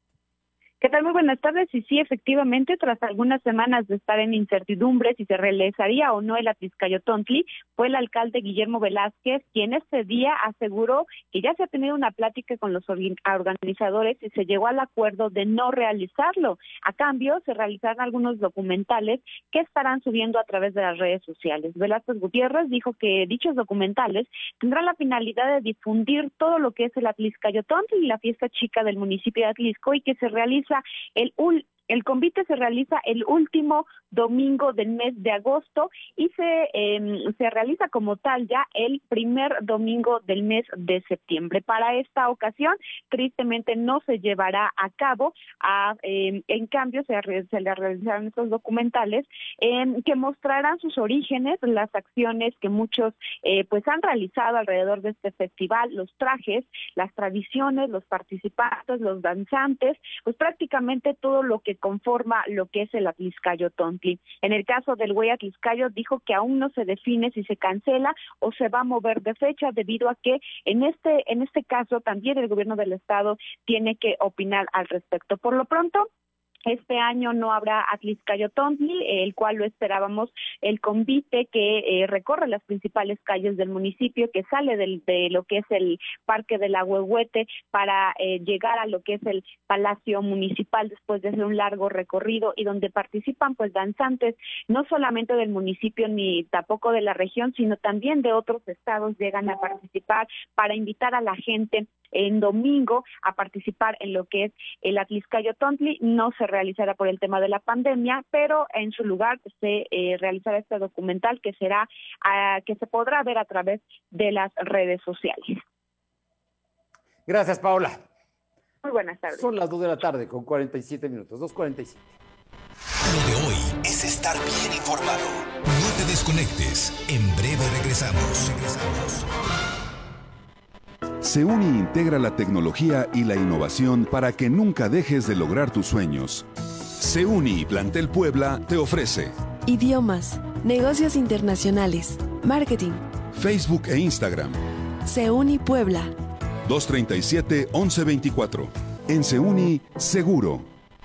¿Qué tal? Muy buenas tardes. Y sí, efectivamente, tras algunas semanas de estar en incertidumbre si se realizaría o no el Atliscayo Tontli, fue el alcalde Guillermo Velázquez quien este día aseguró que ya se ha tenido una plática con los organizadores y se llegó al acuerdo de no realizarlo. A cambio, se realizarán algunos documentales que estarán subiendo a través de las redes sociales. Velázquez Gutiérrez dijo que dichos documentales tendrán la finalidad de difundir todo lo que es el Atliscayo Tontli, la fiesta chica del municipio de Atlisco, y que se realiza el, el convite se realiza el último domingo del mes de agosto y se, em, se realiza como tal ya el primer domingo del mes de septiembre. Para esta ocasión, tristemente no se llevará a cabo, a, em, en cambio se, le realizarán estos documentales em, que mostrarán sus orígenes, las acciones que muchos eh, pues han realizado alrededor de este festival, los trajes, las tradiciones, los participantes, los danzantes, pues prácticamente todo lo que conforma lo que es el Atliscayo Tontli. En el caso del Güey Atliscayo dijo que aún no se define si se cancela o se va a mover de fecha debido a que en este en este caso también el gobierno del estado tiene que opinar al respecto. Por lo pronto, este año no habrá Atliscayo Tontli, el cual lo esperábamos el convite que eh, recorre las principales calles del municipio, que sale del, de lo que es el Parque del Agüehuete para eh, llegar a lo que es el Palacio Municipal después de hacer un largo recorrido y donde participan pues danzantes no solamente del municipio ni tampoco de la región, sino también de otros estados llegan a participar para invitar a la gente en domingo a participar en lo que es el Atliscayo Tontli. No se realizará por el tema de la pandemia, pero en su lugar se eh, realizará este documental que será ah, que se podrá ver a través de las redes sociales. Gracias, Paola. Muy buenas tardes. Son las 2 de la tarde con 47 minutos, 2.47. Lo de hoy es estar bien informado. No te desconectes. En breve regresamos. Regresamos. SEUNI integra la tecnología y la innovación para que nunca dejes de lograr tus sueños. SEUNI Plantel Puebla te ofrece idiomas, negocios internacionales, marketing, Facebook e Instagram. SEUNI Puebla. 237-1124. En SEUNI, seguro.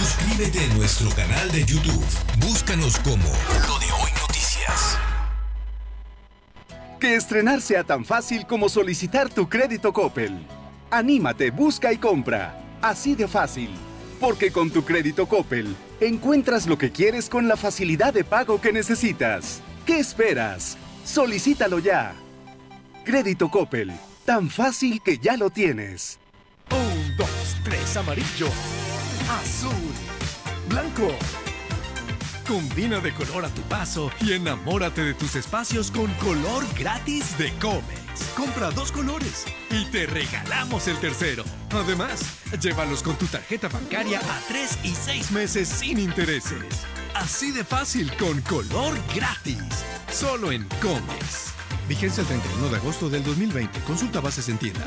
Suscríbete a nuestro canal de YouTube. Búscanos como Lo de Hoy Noticias. Que estrenar sea tan fácil como solicitar tu crédito Coppel. Anímate, busca y compra. Así de fácil. Porque con tu crédito Coppel encuentras lo que quieres con la facilidad de pago que necesitas. ¿Qué esperas? Solicítalo ya. Crédito Coppel. Tan fácil que ya lo tienes. Un, dos, tres, amarillo azul, blanco. Combina de color a tu paso y enamórate de tus espacios con color gratis de Comex. Compra dos colores y te regalamos el tercero. Además, llévalos con tu tarjeta bancaria a tres y seis meses sin intereses. Así de fácil con color gratis. Solo en Comex. Vigencia el 31 de agosto del 2020. Consulta bases en tienda.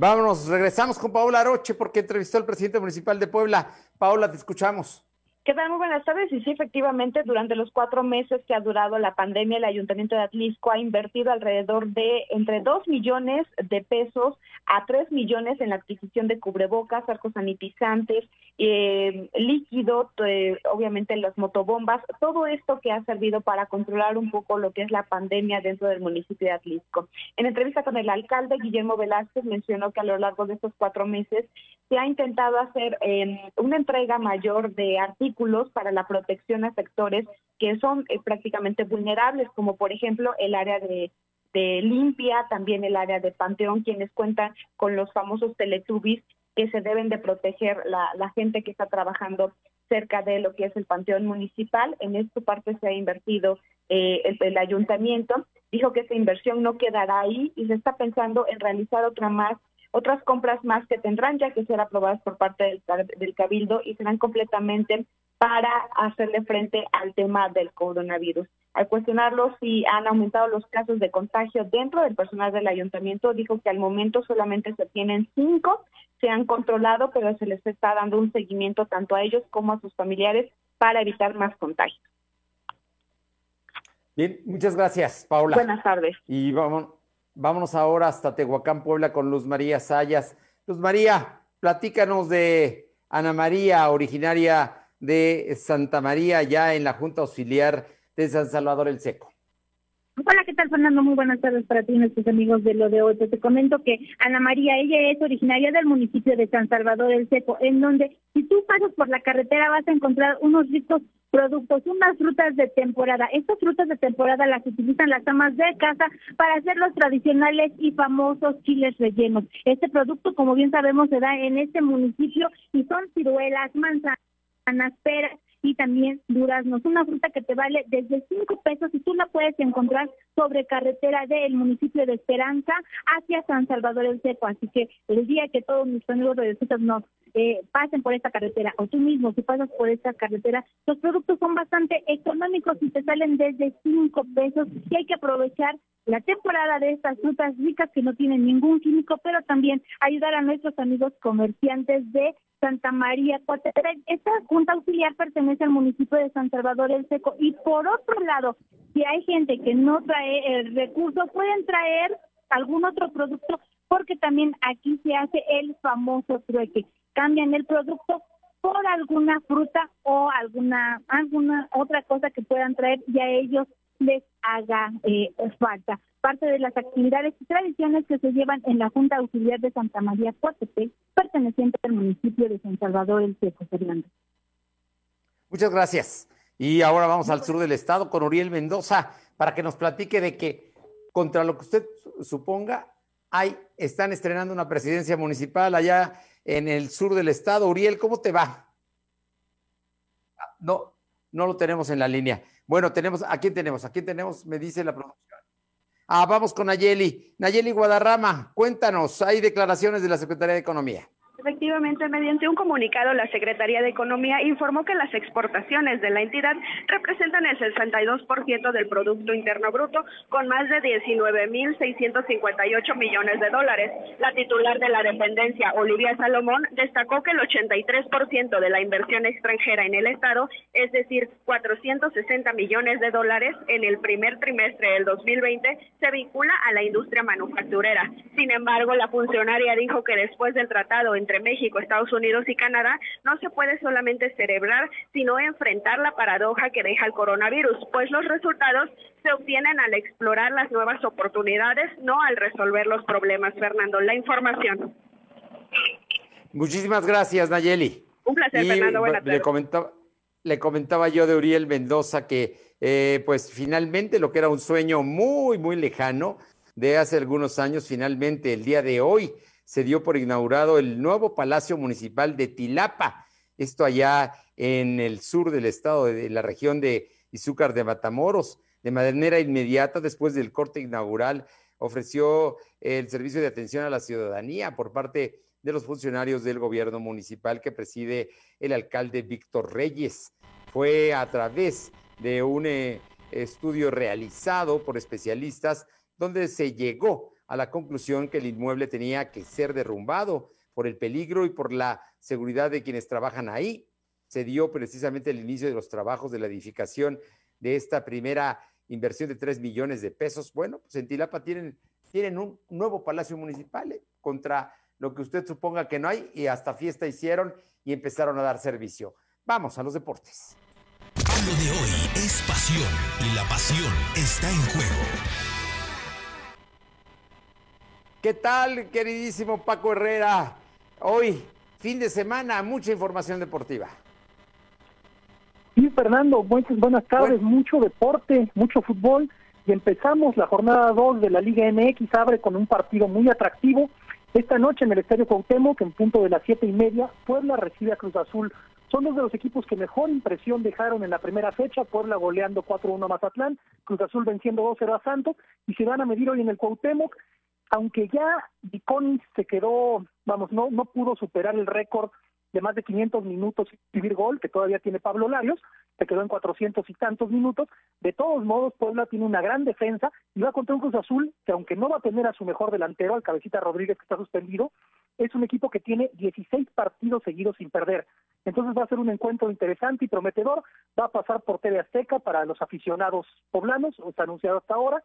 vámonos, regresamos con Paola Aroche porque entrevistó al presidente municipal de Puebla. Paola, te escuchamos. ¿Qué? Muy buenas tardes. Y sí, efectivamente, durante los cuatro meses que ha durado la pandemia, el Ayuntamiento de Atlisco ha invertido alrededor de entre dos millones de pesos a tres millones en la adquisición de cubrebocas, arcos sanitizantes, eh, líquido, eh, obviamente las motobombas, todo esto que ha servido para controlar un poco lo que es la pandemia dentro del municipio de Atlisco. En entrevista con el alcalde, Guillermo Velázquez mencionó que a lo largo de estos cuatro meses se ha intentado hacer eh, una entrega mayor de artículos para la protección a sectores que son eh, prácticamente vulnerables, como por ejemplo el área de, limpia, también el área de panteón, quienes cuentan con los famosos teletubbies que se deben de proteger la, gente que está trabajando cerca de lo que es el panteón municipal. En esta parte se ha invertido eh, el, ayuntamiento. Dijo que esa inversión no quedará ahí y se está pensando en realizar otra más otras compras más que tendrán ya que ser aprobadas por parte del Cabildo y serán completamente para hacerle frente al tema del coronavirus. Al cuestionarlo si han aumentado los casos de contagio dentro del personal del ayuntamiento, dijo que al momento solamente se tienen cinco, se han controlado, pero se les está dando un seguimiento tanto a ellos como a sus familiares para evitar más contagios. Bien, muchas gracias, Paula. Buenas tardes. Y vamos, Vámonos ahora hasta Tehuacán, Puebla, con Luz María Sayas. Luz María, platícanos de Ana María, originaria de Santa María, ya en la Junta Auxiliar de San Salvador el Seco. Hola, ¿qué tal, Fernando? Muy buenas tardes para ti y nuestros amigos de lo de hoy. Pues te comento que Ana María, ella es originaria del municipio de San Salvador el Seco, en donde si tú pasas por la carretera vas a encontrar unos ricos productos, unas frutas de temporada. Estas frutas de temporada las utilizan las amas de casa para hacer los tradicionales y famosos chiles rellenos. Este producto, como bien sabemos, se da en este municipio y son ciruelas, manzanas, peras y también duraznos. Una fruta que te vale desde cinco pesos y tú la puedes encontrar sobre carretera del municipio de Esperanza hacia San Salvador del Seco. Así que el día que todos mis amigos de nos eh, pasen por esta carretera o tú mismo si pasas por esta carretera, los productos son bastante económicos y te salen desde cinco pesos y hay que aprovechar la temporada de estas frutas ricas que no tienen ningún químico, pero también ayudar a nuestros amigos comerciantes de Santa María Cuatepec. Esta junta auxiliar pertenece al municipio de San Salvador el Seco y por otro lado, si hay gente que no trae el recurso, pueden traer algún otro producto porque también aquí se hace el famoso trueque. Cambian el producto por alguna fruta o alguna alguna otra cosa que puedan traer y a ellos les haga eh, falta. Parte de las actividades y tradiciones que se llevan en la Junta Auxiliar de Santa María Coatepec, perteneciente al municipio de San Salvador el Seco, Fernando. Muchas gracias. Y ahora vamos al sur del estado con Uriel Mendoza para que nos platique de que, contra lo que usted suponga, hay, están estrenando una presidencia municipal allá en el sur del estado. Uriel, ¿cómo te va? No, no lo tenemos en la línea. Bueno, tenemos, ¿a quién tenemos? ¿A quién tenemos? Me dice la producción. Ah, vamos con Nayeli. Nayeli Guadarrama, cuéntanos, hay declaraciones de la Secretaría de Economía. Efectivamente, mediante un comunicado, la Secretaría de Economía informó que las exportaciones de la entidad representan el 62% del Producto Interno Bruto, con más de 19.658 millones de dólares. La titular de la dependencia, Olivia Salomón, destacó que el 83% de la inversión extranjera en el Estado, es decir, 460 millones de dólares en el primer trimestre del 2020, se vincula a la industria manufacturera. Sin embargo, la funcionaria dijo que después del tratado entre México, Estados Unidos y Canadá no se puede solamente celebrar, sino enfrentar la paradoja que deja el coronavirus, pues los resultados se obtienen al explorar las nuevas oportunidades, no al resolver los problemas. Fernando, la información. Muchísimas gracias, Nayeli. Un placer, Fernando. Buenas le comentaba, le comentaba yo de Uriel Mendoza que, eh, pues finalmente lo que era un sueño muy, muy lejano de hace algunos años, finalmente el día de hoy se dio por inaugurado el nuevo Palacio Municipal de Tilapa, esto allá en el sur del estado, de la región de Izúcar de Matamoros. De manera inmediata, después del corte inaugural, ofreció el servicio de atención a la ciudadanía por parte de los funcionarios del gobierno municipal que preside el alcalde Víctor Reyes. Fue a través de un eh, estudio realizado por especialistas donde se llegó a la conclusión que el inmueble tenía que ser derrumbado por el peligro y por la seguridad de quienes trabajan ahí. Se dio precisamente el inicio de los trabajos de la edificación de esta primera inversión de 3 millones de pesos. Bueno, pues en Tilapa tienen, tienen un nuevo palacio municipal ¿eh? contra lo que usted suponga que no hay y hasta fiesta hicieron y empezaron a dar servicio. Vamos a los deportes. Lo de hoy es pasión y la pasión está en juego. ¿Qué tal, queridísimo Paco Herrera? Hoy, fin de semana, mucha información deportiva. Sí, Fernando, buenas tardes, mucho deporte, mucho fútbol. Y empezamos la jornada 2 de la Liga MX, abre con un partido muy atractivo. Esta noche en el Estadio Cuauhtémoc, en punto de las siete y media, Puebla recibe a Cruz Azul. Son dos de los equipos que mejor impresión dejaron en la primera fecha, Puebla goleando 4-1 a Mazatlán, Cruz Azul venciendo 2-0 a Santos, y se van a medir hoy en el Cuauhtémoc aunque ya Viconis se quedó, vamos, no, no pudo superar el récord de más de 500 minutos y vivir gol, que todavía tiene Pablo Larios, se quedó en 400 y tantos minutos. De todos modos, Puebla tiene una gran defensa y va contra un Cruz Azul que, aunque no va a tener a su mejor delantero, al Cabecita Rodríguez, que está suspendido, es un equipo que tiene 16 partidos seguidos sin perder. Entonces va a ser un encuentro interesante y prometedor. Va a pasar por TV Azteca para los aficionados poblanos, está anunciado hasta ahora.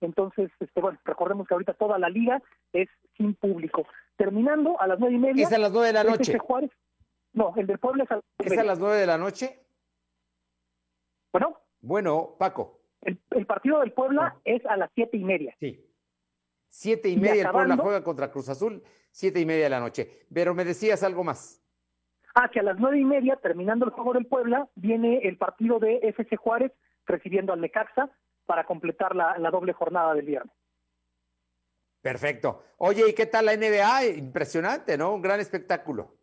Entonces, este, bueno, recordemos que ahorita toda la liga es sin público. Terminando a las nueve y media. ¿Es a las nueve de la noche? Juárez. No, el del pueblo es a, ¿Es a las nueve de la noche? Bueno. Bueno, Paco. El, partido del Puebla es a las siete y media. Sí. Siete y media el Puebla juega contra Cruz Azul, siete y media de la noche. Pero me decías algo más. Ah, que a las nueve y media, terminando el juego del Puebla, viene el partido de FC Juárez recibiendo al Necaxa para completar la, doble jornada del viernes. Perfecto. Oye, ¿y qué tal la NBA? Impresionante, ¿no? Un gran espectáculo.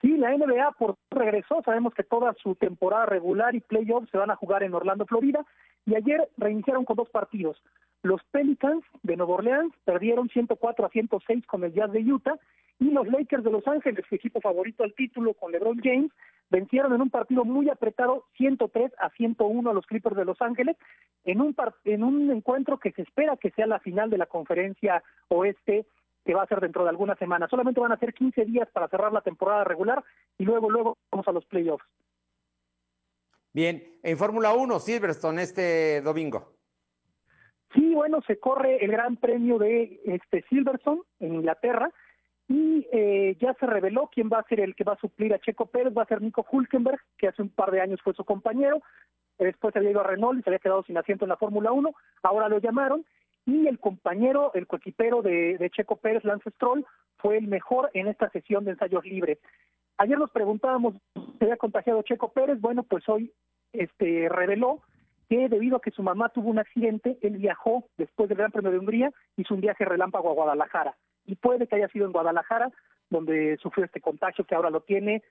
Sí, la NBA por regresó. Sabemos que toda su temporada regular y playoffs se van a jugar en Orlando, Florida. Y ayer reiniciaron con dos partidos. Los Pelicans de Nueva Orleans perdieron 104 a 106 con el Jazz de Utah y los Lakers de Los Ángeles, su equipo favorito al título con LeBron James, vencieron en un partido muy apretado 103 a 101 a los Clippers de Los Ángeles en un en un encuentro que se espera que sea la final de la conferencia oeste que va a ser dentro de algunas semanas. Solamente van a ser 15 días para cerrar la temporada regular y luego luego vamos a los playoffs. Bien, en Fórmula 1 Silverstone este domingo. Sí, bueno, se corre el Gran Premio de este Silverstone en Inglaterra y eh, ya se reveló quién va a ser el que va a suplir a Checo Pérez, va a ser Nico Hulkenberg, que hace un par de años fue su compañero, después había ido a Renault y se había quedado sin asiento en la Fórmula 1, ahora lo llamaron, y el compañero, el coequipero de, Checo Pérez, Lance Stroll, fue el mejor en esta sesión de ensayos libres. Ayer nos preguntábamos, ¿se había contagiado Checo Pérez? Bueno, pues hoy este reveló que debido a que su mamá tuvo un accidente, él viajó después del Gran Premio de Hungría, hizo un viaje relámpago a Guadalajara y puede que haya sido en Guadalajara donde sufrió este contagio que ahora lo tiene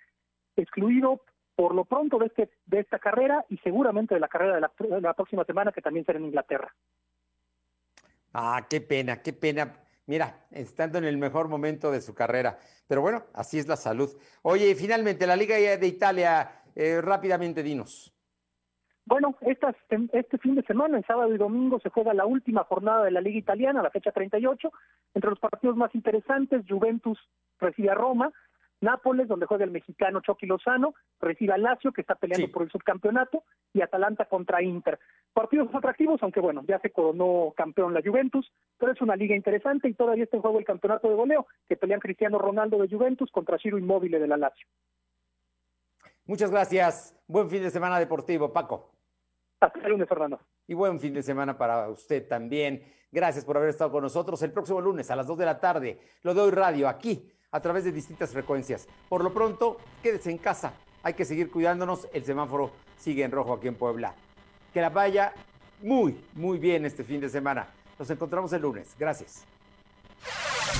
excluido por lo pronto de, este, de esta carrera y seguramente de la carrera de la, próxima semana que también será en Inglaterra. Ah, qué pena, qué pena. Mira, estando en el mejor momento de su carrera. Pero bueno, así es la salud. Oye, finalmente, la Liga de Italia, eh, rápidamente dinos. Bueno, estas, este fin de semana, en sábado y domingo, se juega la última jornada de la Liga Italiana, la fecha 38. Entre los partidos más interesantes, Juventus recibe a Roma, Nápoles, donde juega el mexicano Chucky Lozano, recibe a Lazio, que está peleando por el subcampeonato, y Atalanta contra Inter. Partidos atractivos, aunque bueno, ya se coronó campeón la Juventus, pero es una liga interesante y todavía está en juego el campeonato de goleo, que pelean Cristiano Ronaldo de Juventus contra Ciro Inmóvil de la Lazio. Muchas gracias. Buen fin de semana deportivo, Paco. Hasta el lunes, Fernando. Y buen fin de semana para usted también. Gracias por haber estado con nosotros. El próximo lunes a las 2 de la tarde lo doy radio aquí a través de distintas frecuencias. Por lo pronto, quédese en casa. Hay que seguir cuidándonos. El semáforo sigue en rojo aquí en Puebla. Que la vaya muy, muy bien este fin de semana. Nos encontramos el lunes. Gracias.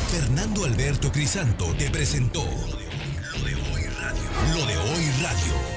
Fernando Alberto Crisanto te presentó lo de hoy radio. Lo de hoy radio.